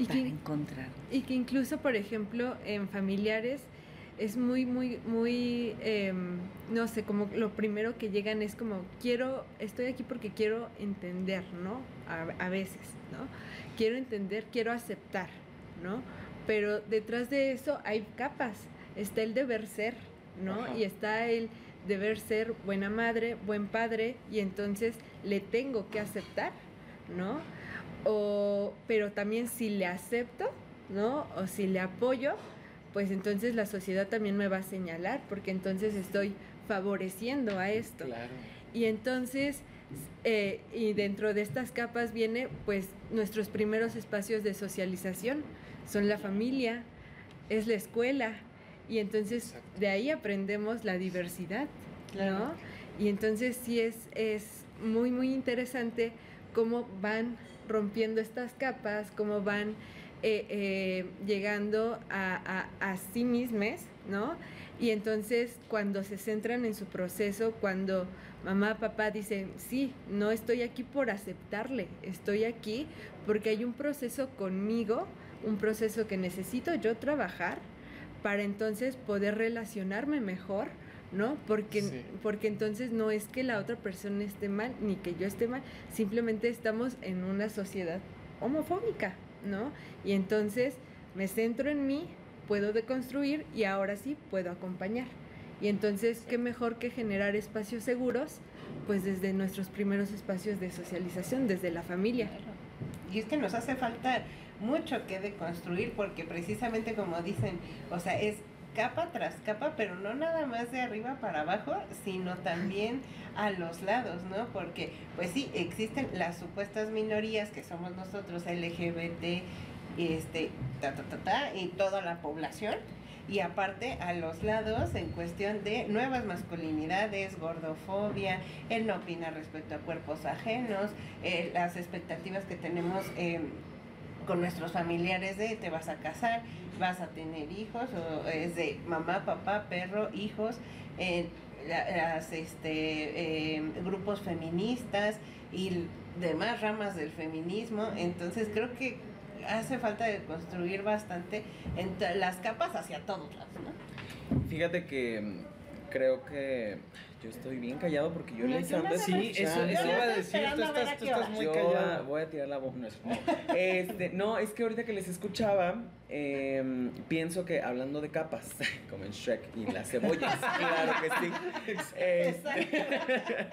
Y Para que, encontrar. y que incluso, por ejemplo, en familiares es muy, muy, muy, em, no sé, como lo primero que llegan es como, quiero, estoy aquí porque quiero entender, ¿no? A, a veces, ¿no? Quiero entender, quiero aceptar, ¿no? Pero detrás de eso hay capas. Está el deber ser, ¿no? Ajá. Y está el deber ser buena madre, buen padre, y entonces le tengo que aceptar, ¿no? O, pero también si le acepto, ¿no? O si le apoyo, pues entonces la sociedad también me va a señalar, porque entonces estoy favoreciendo a esto. Claro. Y entonces, eh, y dentro de estas capas viene pues nuestros primeros espacios de socialización, son la familia, es la escuela, y entonces Exacto. de ahí aprendemos la diversidad, Claro. ¿no? Y entonces sí es, es muy, muy interesante cómo van rompiendo estas capas, cómo van eh, eh, llegando a, a, sí mismas, ¿no? Y entonces cuando se centran en su proceso, cuando mamá, papá dicen, sí, no estoy aquí por aceptarle, estoy aquí porque hay un proceso conmigo, un proceso que necesito yo trabajar para entonces poder relacionarme mejor, ¿no? Porque, Sí. porque entonces no es que la otra persona esté mal, ni que yo esté mal, simplemente estamos en una sociedad homofóbica, ¿no? Y entonces me centro en mí, puedo deconstruir y ahora sí puedo acompañar. Y entonces, ¿qué mejor que generar espacios seguros? Pues desde nuestros primeros espacios de socialización, desde la familia. Claro. Y es que nos hace falta mucho que deconstruir porque precisamente como dicen, o sea, es capa tras capa, pero no nada más de arriba para abajo, sino también a los lados, ¿no? Porque pues sí, existen las supuestas minorías que somos nosotros LGBT, este, ta, ta, ta, ta, y toda la población. Y aparte a los lados en cuestión de nuevas masculinidades, gordofobia, el no opinar respecto a cuerpos ajenos, eh, las expectativas que tenemos eh, con nuestros familiares de te vas a casar, vas a tener hijos, o es de mamá, papá, perro, hijos, la- las este, eh, grupos feministas y demás ramas del feminismo. Entonces creo que hace falta de construir bastante entre las capas hacia todos lados, ¿no? Fíjate que mm, creo que yo estoy bien callado porque yo le yo nada Sí, eso, eso no iba a decir, tú estás, tú estás muy yo callado. voy a tirar la voz. No, es- no. Este, no, es que ahorita que les escuchaba, em, pienso que hablando de capas, <laughs> como en Shrek y las cebollas, <laughs> claro que sí. Este,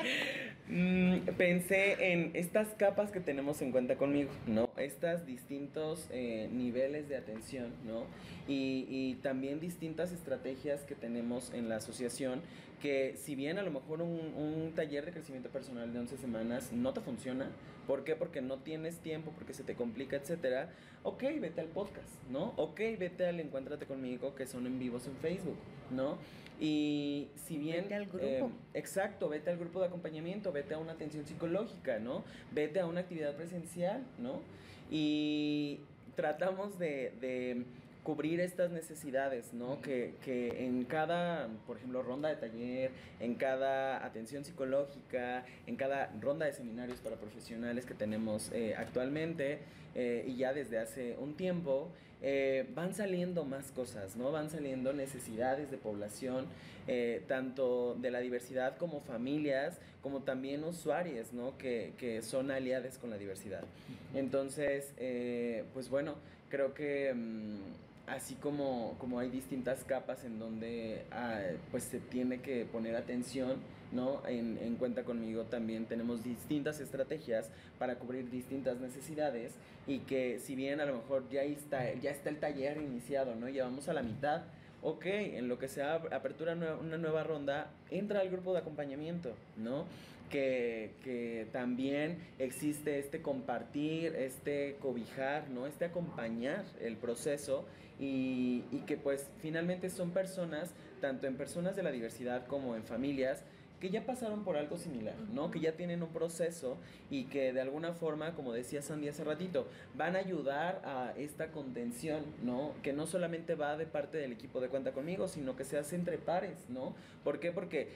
<laughs> mm, pensé en estas capas que tenemos en cuenta conmigo, ¿no? Estas distintos eh, niveles de atención, ¿no? Y, y también distintas estrategias que tenemos en la asociación que si bien a lo mejor un, un taller de crecimiento personal de 11 semanas no te funciona, ¿por qué? Porque no tienes tiempo, porque se te complica, etcétera, ok, vete al podcast, ¿no? Ok, vete al Encuéntrate conmigo, que son en vivos en Facebook, ¿no? Y si bien... Vete al grupo. eh, exacto, vete al grupo de acompañamiento, vete a una atención psicológica, ¿no? Vete a una actividad presencial, ¿no? Y tratamos de, de cubrir estas necesidades, ¿no? Que, que en cada, por ejemplo, ronda de taller, en cada atención psicológica, en cada ronda de seminarios para profesionales que tenemos eh, actualmente eh, y ya desde hace un tiempo, eh, van saliendo más cosas, ¿no? Van saliendo necesidades de población, tanto de la diversidad como familias, como también usuarios, ¿no? Que, que son aliados con la diversidad. Entonces, pues bueno, creo que mm, así como, como hay distintas capas en donde ah, pues se tiene que poner atención, ¿no? En, en cuenta conmigo también tenemos distintas estrategias para cubrir distintas necesidades y que si bien a lo mejor ya está, ya está el taller iniciado, ¿no? Llevamos a la mitad. Ok, en lo que se ab- apertura una nueva ronda, entra al grupo de acompañamiento, ¿no? Que, que también existe este compartir, este cobijar, ¿no? Este acompañar el proceso y, y que pues finalmente son personas, tanto en personas de la diversidad como en familias, que ya pasaron por algo similar, ¿no? Que ya tienen un proceso y que de alguna forma, como decía Sandy hace ratito, van a ayudar a esta contención, ¿no? Que no solamente va de parte del equipo de Cuenta Conmigo, sino que se hace entre pares, ¿no? ¿Por qué? Porque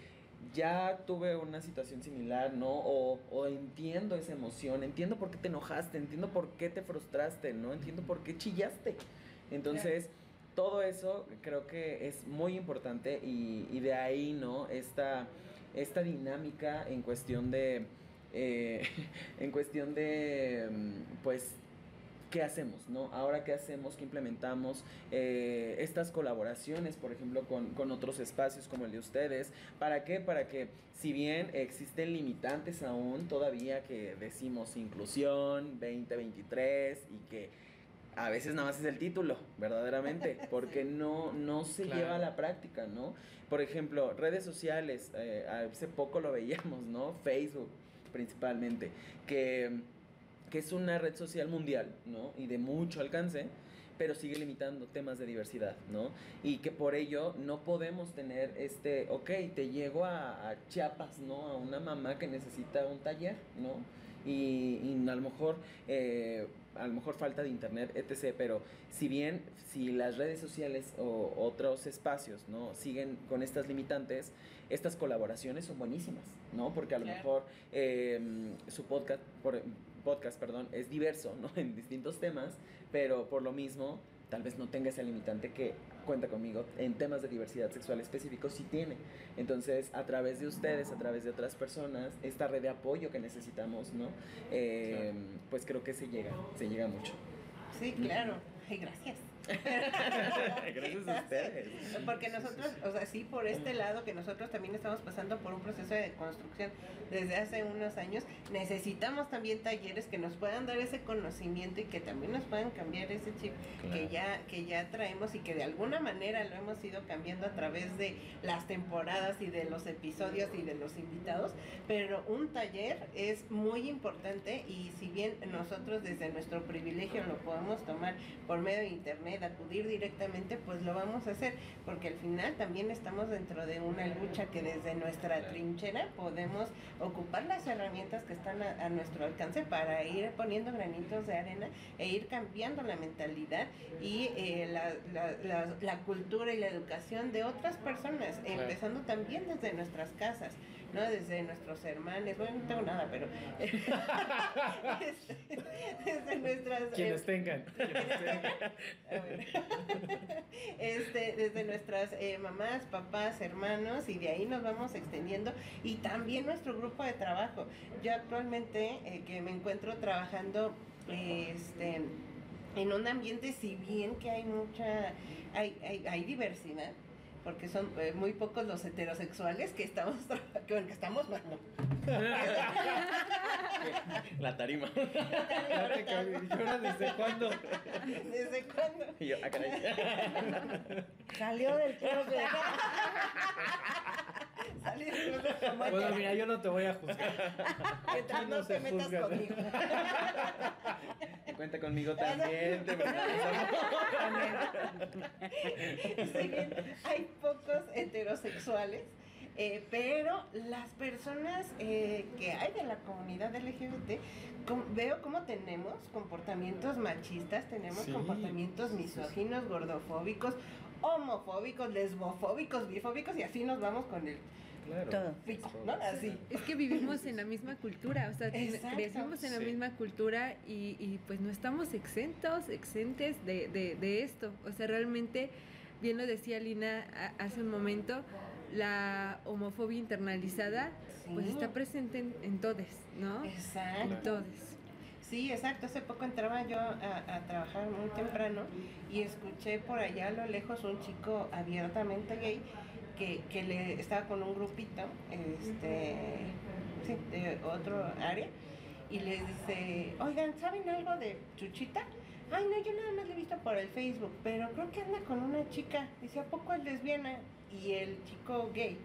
ya tuve una situación similar, ¿no? O, o entiendo esa emoción, entiendo por qué te enojaste, entiendo por qué te frustraste, ¿no? Entiendo por qué chillaste. Entonces, todo eso creo que es muy importante y, y de ahí, ¿no? Esta, esta dinámica en cuestión de, eh, <laughs> en cuestión de, mm, pues, ¿qué hacemos? ¿no? Ahora, ¿qué hacemos? ¿Qué implementamos? Eh, estas colaboraciones, por ejemplo, con, con otros espacios como el de ustedes. ¿Para qué? Para que, si bien existen limitantes aún todavía que decimos inclusión 2023 y que a veces nada más es el título, verdaderamente, <laughs> porque no, no se Claro. lleva a la práctica, ¿no? Por ejemplo, redes sociales, eh, hace poco lo veíamos, ¿no? Facebook principalmente, que, que es una red social mundial, ¿no? Y de mucho alcance, pero sigue limitando temas de diversidad, ¿no? Y que por ello no podemos tener este, ok, te llego a, a Chiapas, ¿no? A una mamá que necesita un taller, ¿no? Y, y a lo mejor eh, a lo mejor falta de internet, etc. Pero si bien, si las redes sociales o otros espacios, ¿no? Siguen con estas limitantes, estas colaboraciones son buenísimas, ¿no? Porque a lo Claro. mejor eh, su podcast, por- podcast, perdón, es diverso, ¿no? <laughs> En distintos temas, pero por lo mismo, tal vez no tenga esa limitante que cuenta conmigo en temas de diversidad sexual específicos sí tiene. Entonces, a través de ustedes, a través de otras personas, esta red de apoyo que necesitamos, ¿no? Eh, Pues creo que se llega, se llega mucho. Sí, claro. Ay, gracias. <laughs> Gracias a ustedes. Porque nosotros, o sea, sí, por este lado que nosotros también estamos pasando por un proceso de construcción desde hace unos años, necesitamos también talleres que nos puedan dar ese conocimiento y que también nos puedan cambiar ese chip que ya que ya traemos y que de alguna manera lo hemos ido cambiando a través de las temporadas y de los episodios y de los invitados, pero un taller es muy importante y si bien nosotros desde nuestro privilegio lo podemos tomar por medio de internet, acudir directamente, pues lo vamos a hacer, porque al final también estamos dentro de una lucha que desde nuestra Claro. trinchera podemos ocupar las herramientas que están a, a nuestro alcance para ir poniendo granitos de arena e ir cambiando la mentalidad y eh, la, la, la- la cultura y la educación de otras personas, Claro. empezando también desde nuestras casas. ¿No? Desde nuestros hermanos, bueno, no tengo nada, pero <laughs> desde nuestras Quienes eh, tengan. <laughs> <laughs> este, desde nuestras eh, mamás, papás, hermanos, y de ahí nos vamos extendiendo. Y también nuestro grupo de trabajo. Yo actualmente eh, que me encuentro trabajando este, en un ambiente, si bien que hay mucha, hay, hay, hay diversidad, porque son eh, muy pocos los heterosexuales que estamos, <laughs> que, bueno, que estamos, bueno, La tarima. ¿Y ahora desde cuándo? ¿desde cuándo? Y yo, ah, caray. <laughs> Salió del closet. <laughs> Salir Bueno, mira, yo no te voy a juzgar. Mientras Aquí no, no te se metas juzga. conmigo. Cuenta conmigo también. te <laughs> bien hay pocos heterosexuales, eh, pero las personas eh, que hay de la comunidad LGBT, com- veo cómo tenemos comportamientos machistas, tenemos Sí. comportamientos misóginos, gordofóbicos, homofóbicos, lesbofóbicos, bifóbicos y así nos vamos con el Claro. Todo. ¿no? Así. Es que vivimos en la misma cultura, o sea, Exacto. crecimos en la Sí. misma cultura y, y, pues no estamos exentos, exentes de, de, de esto. O sea, realmente, bien lo decía Lina a- hace un momento, la homofobia internalizada pues está presente en, en todos, ¿no? Exacto. En todos. Sí, exacto. Hace poco entraba yo a, a trabajar muy temprano y escuché por allá a lo lejos un chico abiertamente gay que, que le estaba con un grupito, este, sí, de otro área, y les dice, oigan, ¿saben algo de Chuchita? Ay, no, yo nada más le he visto por el Facebook, pero creo que anda con una chica. Dice, ¿a poco es lesbiana? Y el chico gay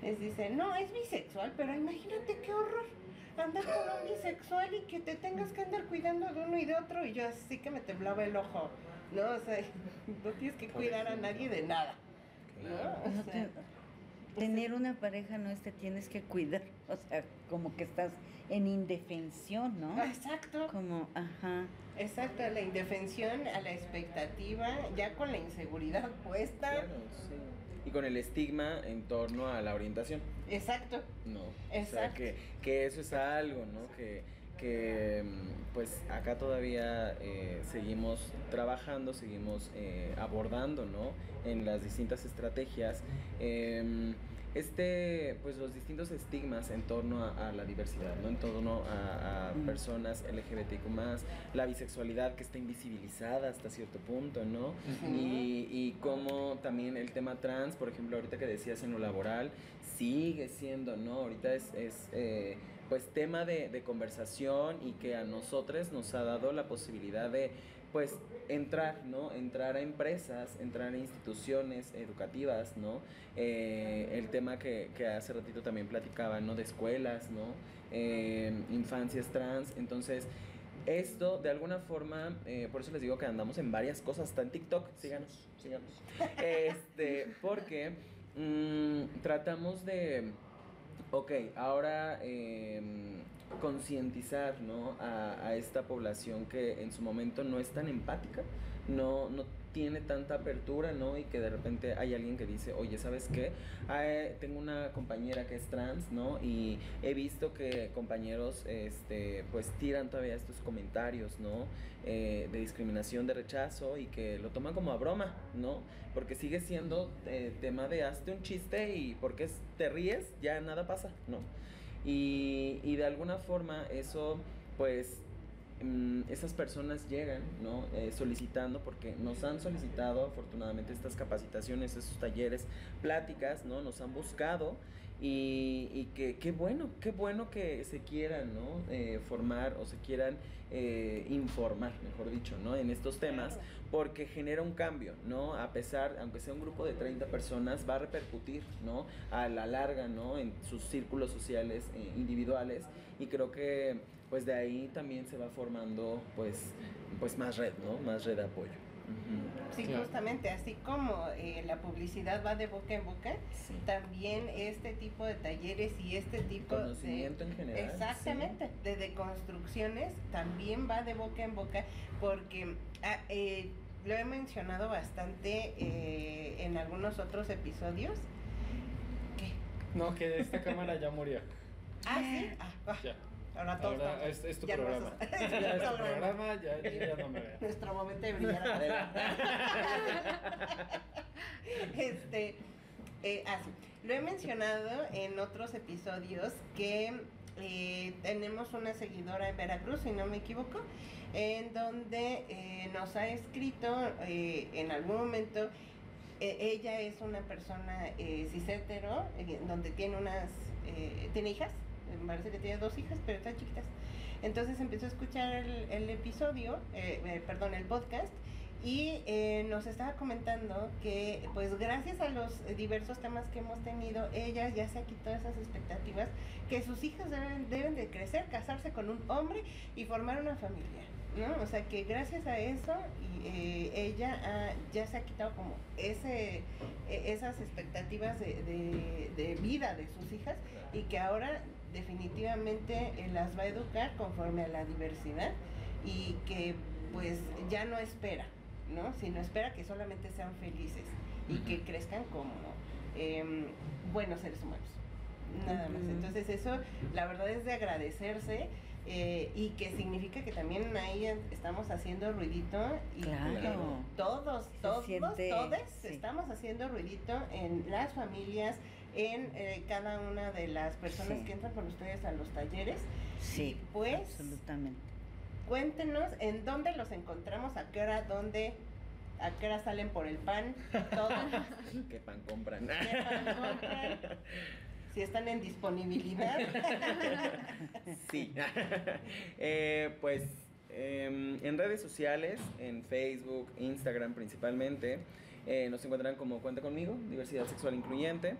les dice, no, es bisexual, pero imagínate qué horror andar con un bisexual y que te tengas que andar cuidando de uno y de otro. Y yo así que me temblaba el ojo, ¿no? O sea, <laughs> no tienes que cuidar a nadie de nada, O sea, tener una pareja no es te tienes que cuidar, <laughs> o sea, como que estás en indefensión, ¿no? exacto, Como, ajá. exacto, a la indefensión, a la expectativa, ya con la inseguridad puesta. Claro, sí. Y con el estigma en torno a la orientación. Exacto, No. O sea, Exacto. que, que eso es algo, ¿no? Que, que mm, pues acá todavía eh, seguimos trabajando, seguimos eh, abordando, ¿no? En las distintas estrategias. em, este, pues los distintos estigmas en torno a, a la diversidad, ¿no? En torno a, a personas LGBTQ+, la bisexualidad que está invisibilizada hasta cierto punto, ¿no? Y, y como también el tema trans, por ejemplo, ahorita que decías en lo laboral, sigue siendo, ¿no? Ahorita es, es eh, pues tema de, de conversación y que a nosotros nos ha dado la posibilidad de pues entrar, ¿no? Entrar a empresas, entrar a instituciones educativas, ¿no? Eh, el tema que, que hace ratito también platicaba, ¿no? De escuelas, ¿no? Eh, infancias trans, entonces... Esto, de alguna forma, eh, por eso les digo que andamos en varias cosas, está en TikTok, síganos, síganos. <laughs> Este, porque mm, tratamos de, ok, ahora em, concientizar ¿no? a, a esta población que en su momento no es tan empática, no, no tiene tanta apertura, ¿no? Y que de repente hay alguien que dice, oye, ¿sabes qué? Ah, eh, tengo una compañera que es trans, ¿no? Y he visto que compañeros, este, pues tiran todavía estos comentarios, ¿no? Eh, de discriminación, de rechazo y que lo toman como a broma, ¿no? Porque sigue siendo eh, tema de hazte un chiste y porque te ríes, ya nada pasa, ¿no? Y, y de alguna forma eso, pues, mm, esas personas llegan, ¿no? Eh, solicitando, porque nos han solicitado afortunadamente estas capacitaciones, esos talleres, pláticas, ¿no? Nos han buscado y, y que qué bueno, qué bueno que se quieran, ¿no? Eh, formar o se quieran eh, informar, mejor dicho, ¿no? En estos temas, porque genera un cambio, ¿no? A pesar, aunque sea un grupo de 30 personas, va a repercutir, ¿no? A la larga, ¿no? En sus círculos sociales eh, individuales y creo que pues de ahí también se va formando pues, pues más red, ¿no? Más red de apoyo. Sí, Claro. justamente, así como eh, la publicidad va de boca en boca, Sí. también este tipo de talleres y este tipo Conocimiento de... en general. Exactamente, de deconstrucciones también va de boca en boca porque ah, eh, lo he mencionado bastante eh, en algunos otros episodios. ¿Qué? No, que esta cámara ya murió. Ah, sí. Ah, ah, Ya. Ahora todos Ahora estamos- es, es tu no programa. <laughs> Ya es tu programa. programa, ya, no me veo. Nuestro momento de brillar. <laughs> este, eh, ah, sí. lo he mencionado en otros episodios que eh, tenemos una seguidora en Veracruz, si no me equivoco, en donde eh, nos ha escrito eh, en algún momento. eh, ella es una persona eh, cis hetero, eh, donde tiene unas, eh, tiene hijas, me parece que tiene dos hijas, pero están chiquitas. Entonces empezó a escuchar el, episodio, eh, eh, perdón, el podcast, y eh, nos estaba comentando que pues gracias a los diversos temas que hemos tenido, ella ya se ha quitado esas expectativas que sus hijas deben, deben de crecer, casarse con un hombre y formar una familia. ¿no? O sea que gracias a eso eh, ella ah, ya se ha quitado como ese e, esas expectativas de- de vida de sus hijas y que ahora definitivamente eh, las va a educar conforme a la diversidad y que pues ya no espera, ¿no? Sino espera que solamente sean felices y que crezcan como em, buenos seres humanos. Nada más. Entonces eso, la verdad es de agradecerse eh, y que significa que también ahí estamos haciendo ruidito y Claro. que todos, todos, todos sí. estamos haciendo ruidito en las familias, en eh, cada una de las personas Sí. que entran con ustedes a los talleres. Sí, Pues- absolutamente. Cuéntenos en dónde los encontramos, a qué hora, dónde, a qué hora salen por el pan, todo. <laughs> ¿Qué pan compran? qué pan compran, si están en disponibilidad. <laughs> Sí. <laughs> Eh, pues em, en redes sociales, en Facebook, Instagram principalmente, eh, nos encuentran como Cuenta conmigo, diversidad sexual incluyente.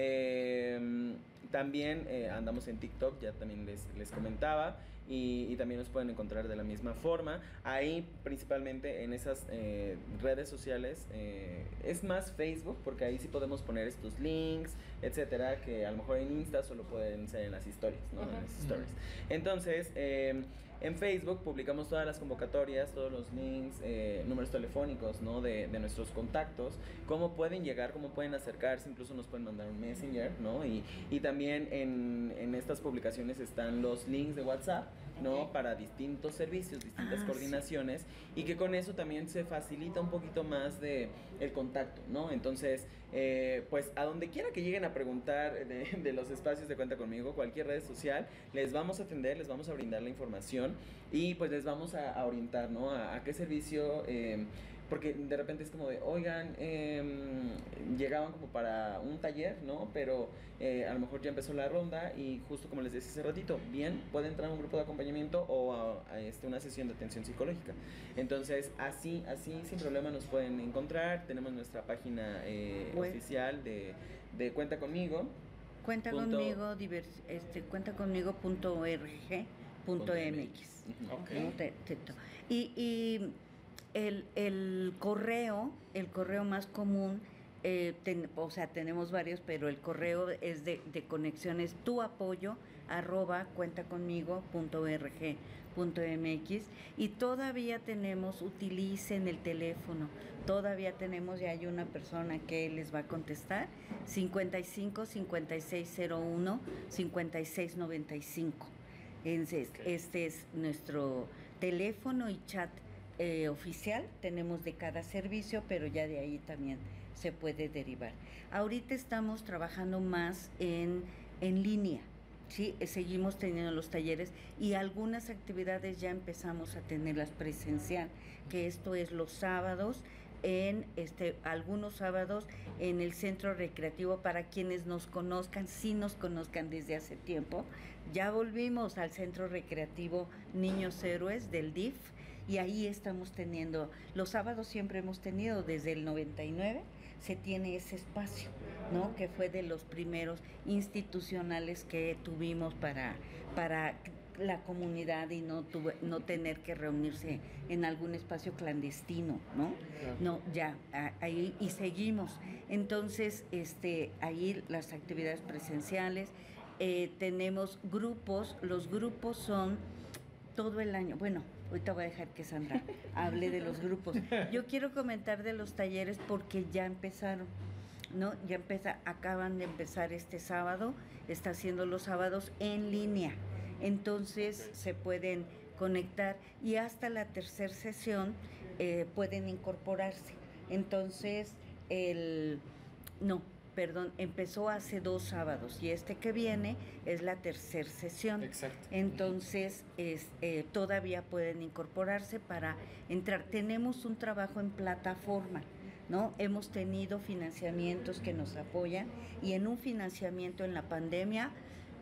Em, también eh, andamos en TikTok, ya también les, les comentaba, y, y también nos pueden encontrar de la misma forma. Ahí principalmente en esas eh, redes sociales, eh, es más Facebook, porque ahí sí podemos poner estos links, etcétera, que a lo mejor en Insta solo pueden ser en las historias, ¿no? En las stories. Entonces, eh, en Facebook publicamos todas las convocatorias, todos los links, eh, números telefónicos, ¿no? De, de nuestros contactos, cómo pueden llegar, cómo pueden acercarse, incluso nos pueden mandar un messenger, ¿no? Y, y también en, en estas publicaciones están los links de WhatsApp, ¿no? Para distintos servicios, distintas Ah, sí. coordinaciones y que con eso también se facilita un poquito más de el contacto, ¿no? Entonces, eh, pues a donde quiera que lleguen a preguntar de, <laughs> de los espacios de cuenta conmigo, cualquier red social, les vamos a atender, les vamos a brindar la información y pues les vamos a, a orientar, ¿no? A, a qué servicio, eh, porque de repente es como de, oigan, em, llegaban como para un taller, ¿no? Pero eh, a lo mejor ya empezó la ronda y justo como les decía hace ratito, bien, puede entrar a un grupo de acompañamiento o a, a, este, una sesión de atención psicológica. Entonces, así, así, sin problema nos pueden encontrar. Tenemos nuestra página eh, oficial de, de Cuenta Conmigo. Cuenta Punto- conmigo, divers- este, cuenta conmigo punto org punto mx. Ujú. Ok. ¿no? Te- te- to- Y, y el, el correo, el correo más común, eh, ten- o sea, tenemos varios, pero el correo es de, de conexiones tu apoyo arroba cuentaconmigo.org.mx y todavía tenemos, utilicen el teléfono, todavía tenemos, ya hay una persona que les va a contestar, 55 5601 5695. Entonces, Ok. este es nuestro teléfono y chat eh, oficial. Tenemos de cada servicio, pero ya de ahí también se puede derivar. Ahorita estamos trabajando más en, en línea. Sí, seguimos teniendo los talleres y algunas actividades ya empezamos a tenerlas presencial, que esto es los sábados en este algunos sábados en el centro recreativo para quienes nos conozcan, sí nos conozcan desde hace tiempo. Ya volvimos al centro recreativo Niños Héroes del DIF y ahí estamos teniendo, los sábados siempre hemos tenido desde el 99 se tiene ese espacio, ¿no? Que fue de los primeros institucionales que tuvimos para para la comunidad y no tuve, no tener que reunirse en algún espacio clandestino, ¿no? No, ya, a- ahí y seguimos. Entonces, este, ahí las actividades presenciales, eh, tenemos grupos, los grupos son todo el año. Bueno, ahorita voy a dejar que Sandra hable de los grupos. Yo quiero comentar de los talleres porque ya empezaron. ¿No? Ya empieza, acaban de empezar este sábado, está haciendo los sábados en línea. Entonces se pueden conectar y hasta la tercera sesión eh, pueden incorporarse. Entonces, el no, perdón, empezó hace dos sábados y este que viene es la tercera sesión. Exacto. Entonces, es, eh, todavía pueden incorporarse para entrar. Tenemos un trabajo en plataforma, ¿no? Hemos tenido financiamientos que nos apoyan y en un financiamiento en la pandemia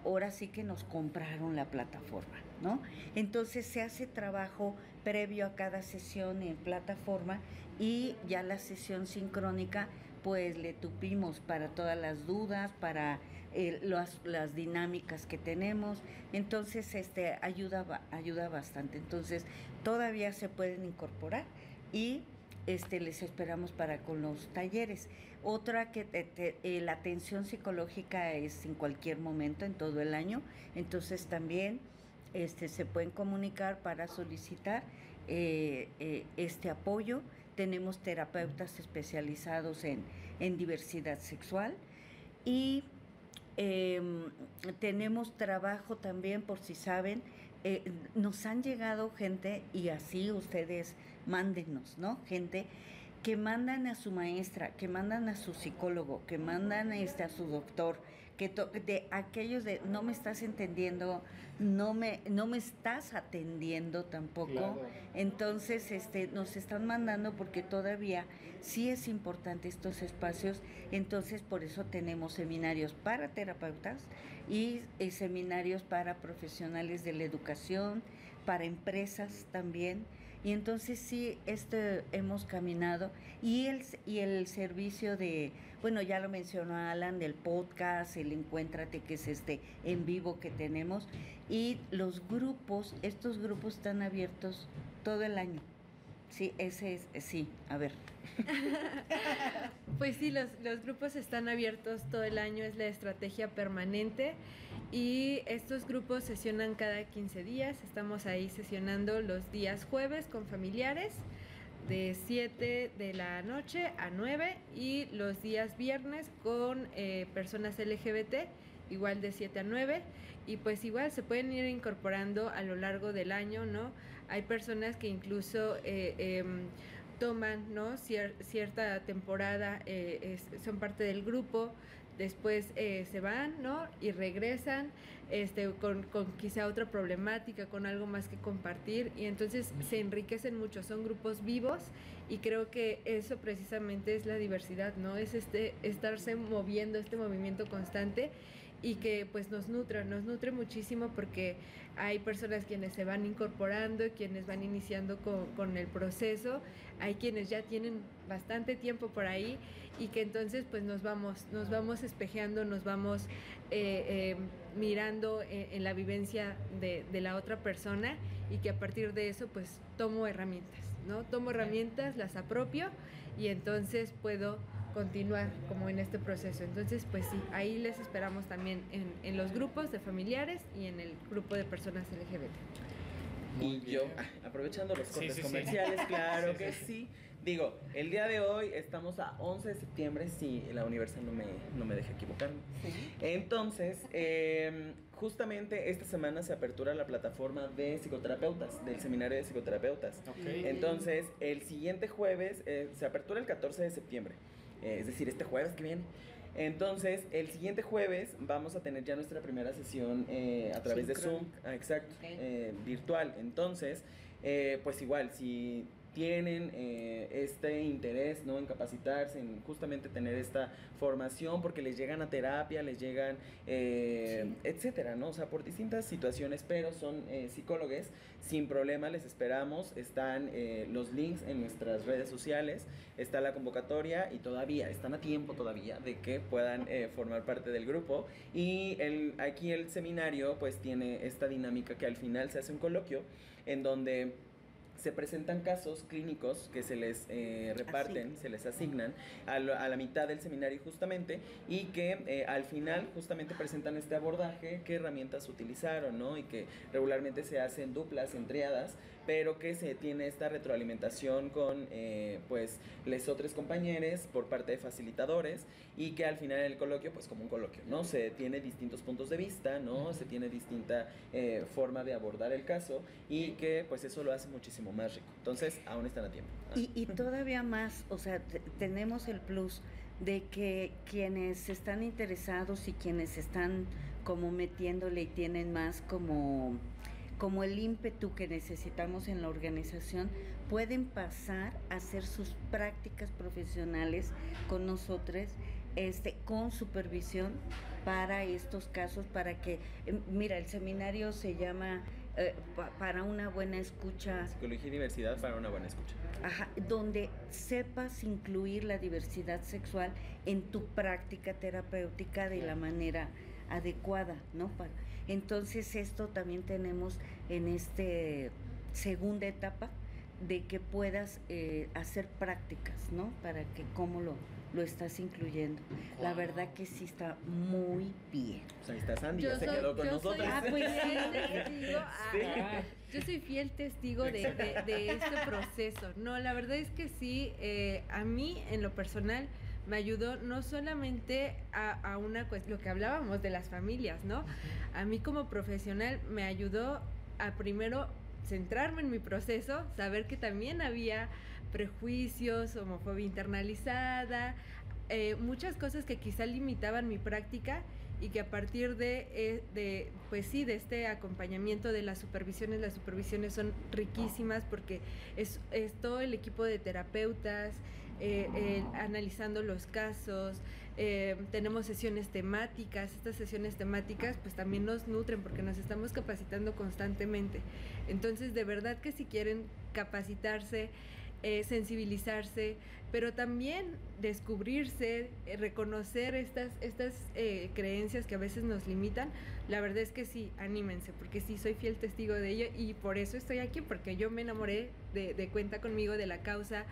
ahora sí que nos compraron la plataforma, ¿no? Entonces se hace trabajo previo a cada sesión en plataforma y ya la sesión sincrónica pues le tupimos para todas las dudas, para eh, las, las, dinámicas que tenemos. Entonces, este ayuda, ayuda bastante. Entonces, todavía se pueden incorporar y este, les esperamos para con los talleres. Otra que eh, la atención psicológica es en cualquier momento, en todo el año. Entonces, también este, se pueden comunicar para solicitar eh, este apoyo tenemos terapeutas especializados en, diversidad sexual y em, tenemos trabajo también, por si saben, eh, nos han llegado gente y así ustedes mándenos, ¿no? Gente que mandan a su maestra, que mandan a su psicólogo, que mandan este, a su doctor, que de aquellos de no me estás entendiendo, no me, no me estás atendiendo tampoco. Entonces, este, nos están mandando porque todavía sí es importante estos espacios. Entonces, por eso tenemos seminarios para terapeutas y, y seminarios para profesionales de la educación, para empresas también y entonces sí, este hemos caminado y el, y el servicio de, bueno, ya lo mencionó Alan, del podcast, el Encuéntrate, que es este en vivo que tenemos, y los grupos, estos grupos están abiertos todo el año. Sí, ese es, sí, a ver. <laughs> pues sí, los, los, grupos están abiertos todo el año, es la estrategia permanente y estos grupos sesionan cada 15 días, estamos ahí sesionando los días jueves con familiares de 7 de la noche a 9 y los días viernes con eh, personas LGBT igual de 7 a 9 y pues igual se pueden ir incorporando a lo largo del año, ¿no? Hay personas que incluso eh, em, toman, ¿no? cierta temporada, eh, son parte del grupo, después eh, se van, ¿no? Y regresan este, con, con, quizá otra problemática, con algo más que compartir, y entonces se enriquecen mucho, son grupos vivos, y creo que eso precisamente es la diversidad, ¿no? Es este, estarse moviendo, este movimiento constante, y que pues nos nutre, nos nutre muchísimo porque hay personas quienes se van incorporando, quienes van iniciando con, el proceso, hay quienes ya tienen bastante tiempo por ahí y que entonces pues nos vamos, nos vamos espejeando, nos vamos eh, eh, mirando en, la vivencia de, de la otra persona y que a partir de eso pues tomo herramientas, ¿no? Tomo herramientas, las apropio y entonces puedo continuar como en este proceso. Entonces, pues sí, ahí les esperamos también en, en los grupos de familiares y en el grupo de personas LGBT. y yo, ah, aprovechando los cortes comerciales, <laughs> claro que sí. Digo, el día de hoy estamos a 11 de septiembre, si la Universal no me, no me deja equivocarme. Entonces, em, justamente esta semana se apertura la plataforma de psicoterapeutas, del seminario de psicoterapeutas. Entonces, el siguiente jueves eh, se apertura el 14 de septiembre. Eh, es decir, este jueves que viene. Entonces, el siguiente jueves vamos a tener ya nuestra primera sesión eh, a través de Zoom, ah, exacto, eh, virtual. Entonces, pues igual, si tienen eh, este interés ¿no? en capacitarse, en justamente tener esta formación, porque les llegan a terapia, les llegan, eh, etcétera, ¿no? O sea, por distintas situaciones, pero son eh, psicólogos, sin problema les esperamos, están los links en nuestras redes sociales, está la convocatoria y todavía, están a tiempo todavía de que puedan formar parte del grupo. Y el, aquí el seminario pues tiene esta dinámica que al final se hace un coloquio en donde se presentan casos clínicos que se les eh, reparten, se les asignan a, la mitad del seminario justamente y que eh, al final justamente presentan este abordaje, qué herramientas utilizaron, ¿no? Y que regularmente se hacen duplas, entriadas, pero que se tiene esta retroalimentación con eh, pues les otros compañeros por parte de facilitadores y que al final el coloquio pues como un coloquio, ¿no? Se tiene distintos puntos de vista, ¿no? Se tiene distinta forma de abordar el caso y que pues eso lo hace muchísimo más rico. Entonces, aún están a tiempo. Y, y todavía más, o sea, tenemos el plus de que quienes están interesados y quienes están como metiéndole y tienen más como como el ímpetu que necesitamos en la organización, pueden pasar a hacer sus prácticas profesionales con nosotros este, con supervisión para estos casos, para que, eh, mira, el seminario se llama eh, pa- para una buena escucha, Psicología y diversidad para una buena escucha. ajá, donde sepas incluir la diversidad sexual en tu práctica terapéutica de la manera adecuada, ¿no? Entonces esto también tenemos en este segunda etapa de que puedas eh, hacer prácticas, ¿no? Para que cómo lo, lo estás incluyendo. La verdad que sí está muy bien. Pues ahí está Sandy, Yo ya se soy- quedó con yo nosotros. soy Ah, pues sí. fiel <laughs> testigo, ah, Sí. Yo soy fiel testigo de, de- de este proceso. No, la verdad es que sí, eh, a mí en lo personal me ayudó no solamente a, a una cuestión, lo que hablábamos de las familias, ¿no? A mí como profesional me ayudó a primero centrarme en mi proceso, saber que también había prejuicios, homofobia internalizada, eh, muchas cosas que quizá limitaban mi práctica y que a partir de, eh, de, pues sí, de este acompañamiento de las supervisiones, las supervisiones son riquísimas porque es, es todo el equipo de terapeutas eh, eh, analizando los casos, eh, tenemos sesiones temáticas, estas sesiones temáticas pues también nos nutren porque nos estamos capacitando constantemente. Entonces, de verdad que si quieren capacitarse, eh, sensibilizarse, pero también descubrirse, reconocer estas, estas creencias que a veces nos limitan, la verdad es que sí, anímense, porque sí soy fiel testigo de ello y por eso estoy aquí, porque yo me enamoré de cuenta conmigo, de la causa,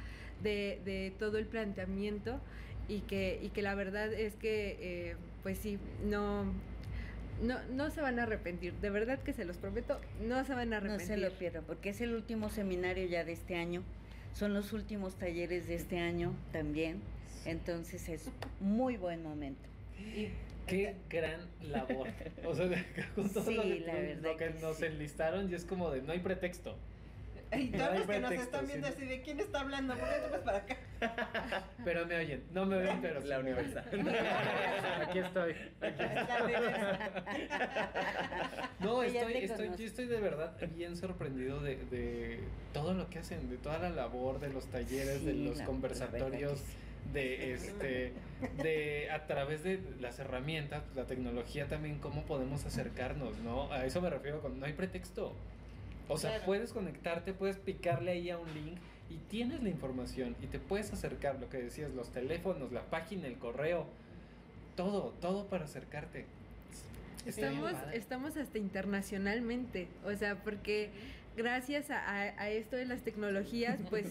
de, de todo el planteamiento y que, y que la verdad es que, eh, pues sí, no... No, no se van a arrepentir, de verdad que se los prometo, no se van a No arrepentir. se lo pierdan, porque es el último seminario ya de este año. Son los últimos talleres de este año también. Entonces es muy buen momento. Y- Qué gran labor. O sea, <laughs> con todo Sí, lo que, la verdad lo que que nos sí. enlistaron y es como de no hay pretexto. <laughs> Y No todos los que nos están viendo sí. así de quién está hablando, ¿por qué te vas para acá? <laughs> Pero me oyen, no me ven, pero La universal. <laughs> Aquí estoy. aquí. No, estoy, estoy, yo estoy de verdad bien sorprendido de, de todo lo que hacen, de toda la labor, de los talleres, de Sí, los la- la conversatorios, de este, de a través de las herramientas, la tecnología también, cómo podemos acercarnos, ¿no? A eso me refiero con no hay pretexto. O sea, Claro. puedes conectarte, puedes picarle ahí a un link y tienes la información y te puedes acercar, lo que decías, los teléfonos, la página, el correo, todo, todo para acercarte. Estamos, estamos hasta internacionalmente, o sea, porque gracias a, a- a esto de las tecnologías, <laughs> pues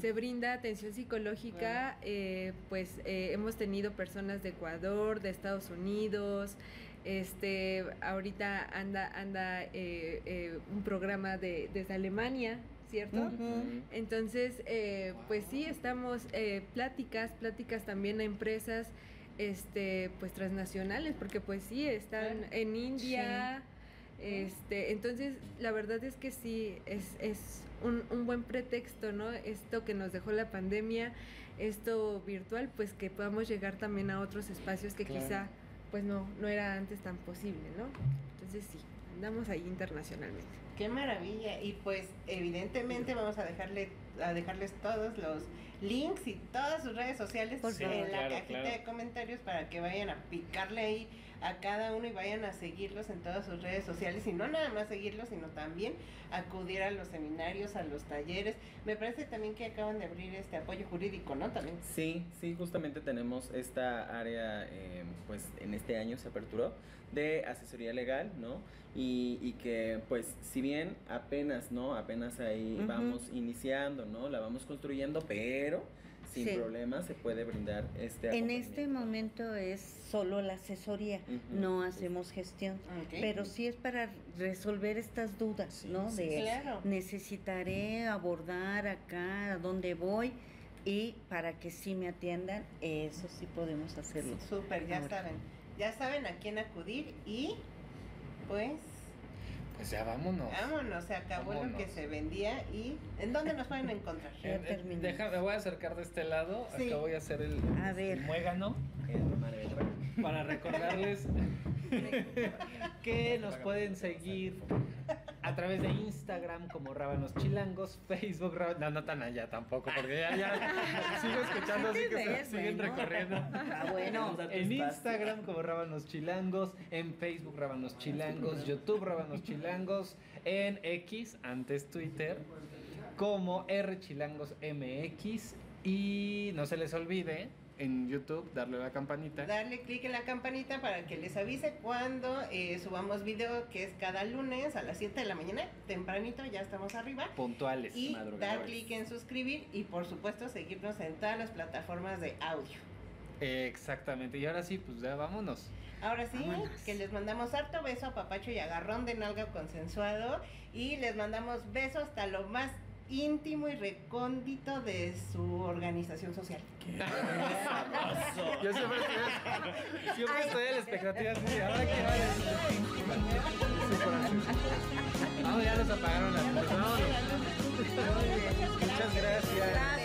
se brinda atención psicológica, eh, pues eh, hemos tenido personas de Ecuador, de Estados Unidos, este, ahorita anda, anda eh, eh, un programa de, desde Alemania, ¿cierto? Entonces, eh, pues sí, estamos eh, pláticas, pláticas también a empresas, este, pues transnacionales, porque pues sí, están en India, este, entonces la verdad es que sí, es, es un, un buen pretexto, ¿no? Esto que nos dejó la pandemia, esto virtual, pues que podamos llegar también a otros espacios que Claro. quizá pues no, no era antes tan posible, ¿no? Entonces sí, andamos ahí internacionalmente. Qué maravilla. Y pues evidentemente vamos a dejarle a dejarles todos los links y todas sus redes sociales en la cajita claro. de comentarios para que vayan a picarle ahí a cada uno y vayan a seguirlos en todas sus redes sociales y no nada más seguirlos sino también acudir a los seminarios, a los talleres. Me parece también que acaban de abrir este apoyo jurídico, ¿no? También. Sí, sí, justamente tenemos esta área, eh, pues en este año se aperturó, de asesoría legal, ¿no? Y, y que, pues, si bien apenas, ¿no? Apenas ahí vamos iniciando, ¿no? La vamos construyendo, pero sin Sí. problema se puede brindar este En este momento es solo la asesoría, no hacemos gestión. Ok. Pero sí es para resolver estas dudas, Sí, ¿no? sí, de claro. necesitaré abordar acá, a dónde voy y para que sí me atiendan, eso sí podemos hacerlo. Súper, ya Ahora. saben. Ya saben a quién acudir y pues Pues ya vámonos. vámonos, se acabó lo Vámonos. que se vendía y ¿en dónde nos pueden encontrar? <laughs> Ya deja- me voy a acercar de este lado. Sí. Acá voy a hacer el, A ver. el muégano para recordarles <laughs> que nos pueden seguir a través de Instagram como Rábanos Chilangos, Facebook, Rábanos... No, no tan allá tampoco, porque ya, ya <laughs> sigo escuchando, así que se siguen recorriendo. Ah, bueno. En. Instagram como Rábanos Chilangos, en Facebook Rábanos Chilangos, YouTube Rábanos Chilangos, en X, antes Twitter, como R Chilangos MX y no se les olvide en YouTube darle a la campanita. Darle clic en la campanita para que les avise cuando eh, subamos video, que es cada lunes a las 7 de la mañana, tempranito, ya estamos arriba. Puntuales. Y dar clic en suscribir y por supuesto seguirnos en todas las plataformas de audio. Exactamente. Y ahora sí, pues ya vámonos. Ahora sí, Vámonos. que les mandamos harto beso a papacho y agarrón de nalga consensuado y les mandamos beso hasta lo más íntimo y recóndito de su organización social. ¿Qué? Yo siempre estoy, siempre la expectativa así. Que ah, ya nos apagaron las. Pues, Muchas gracias.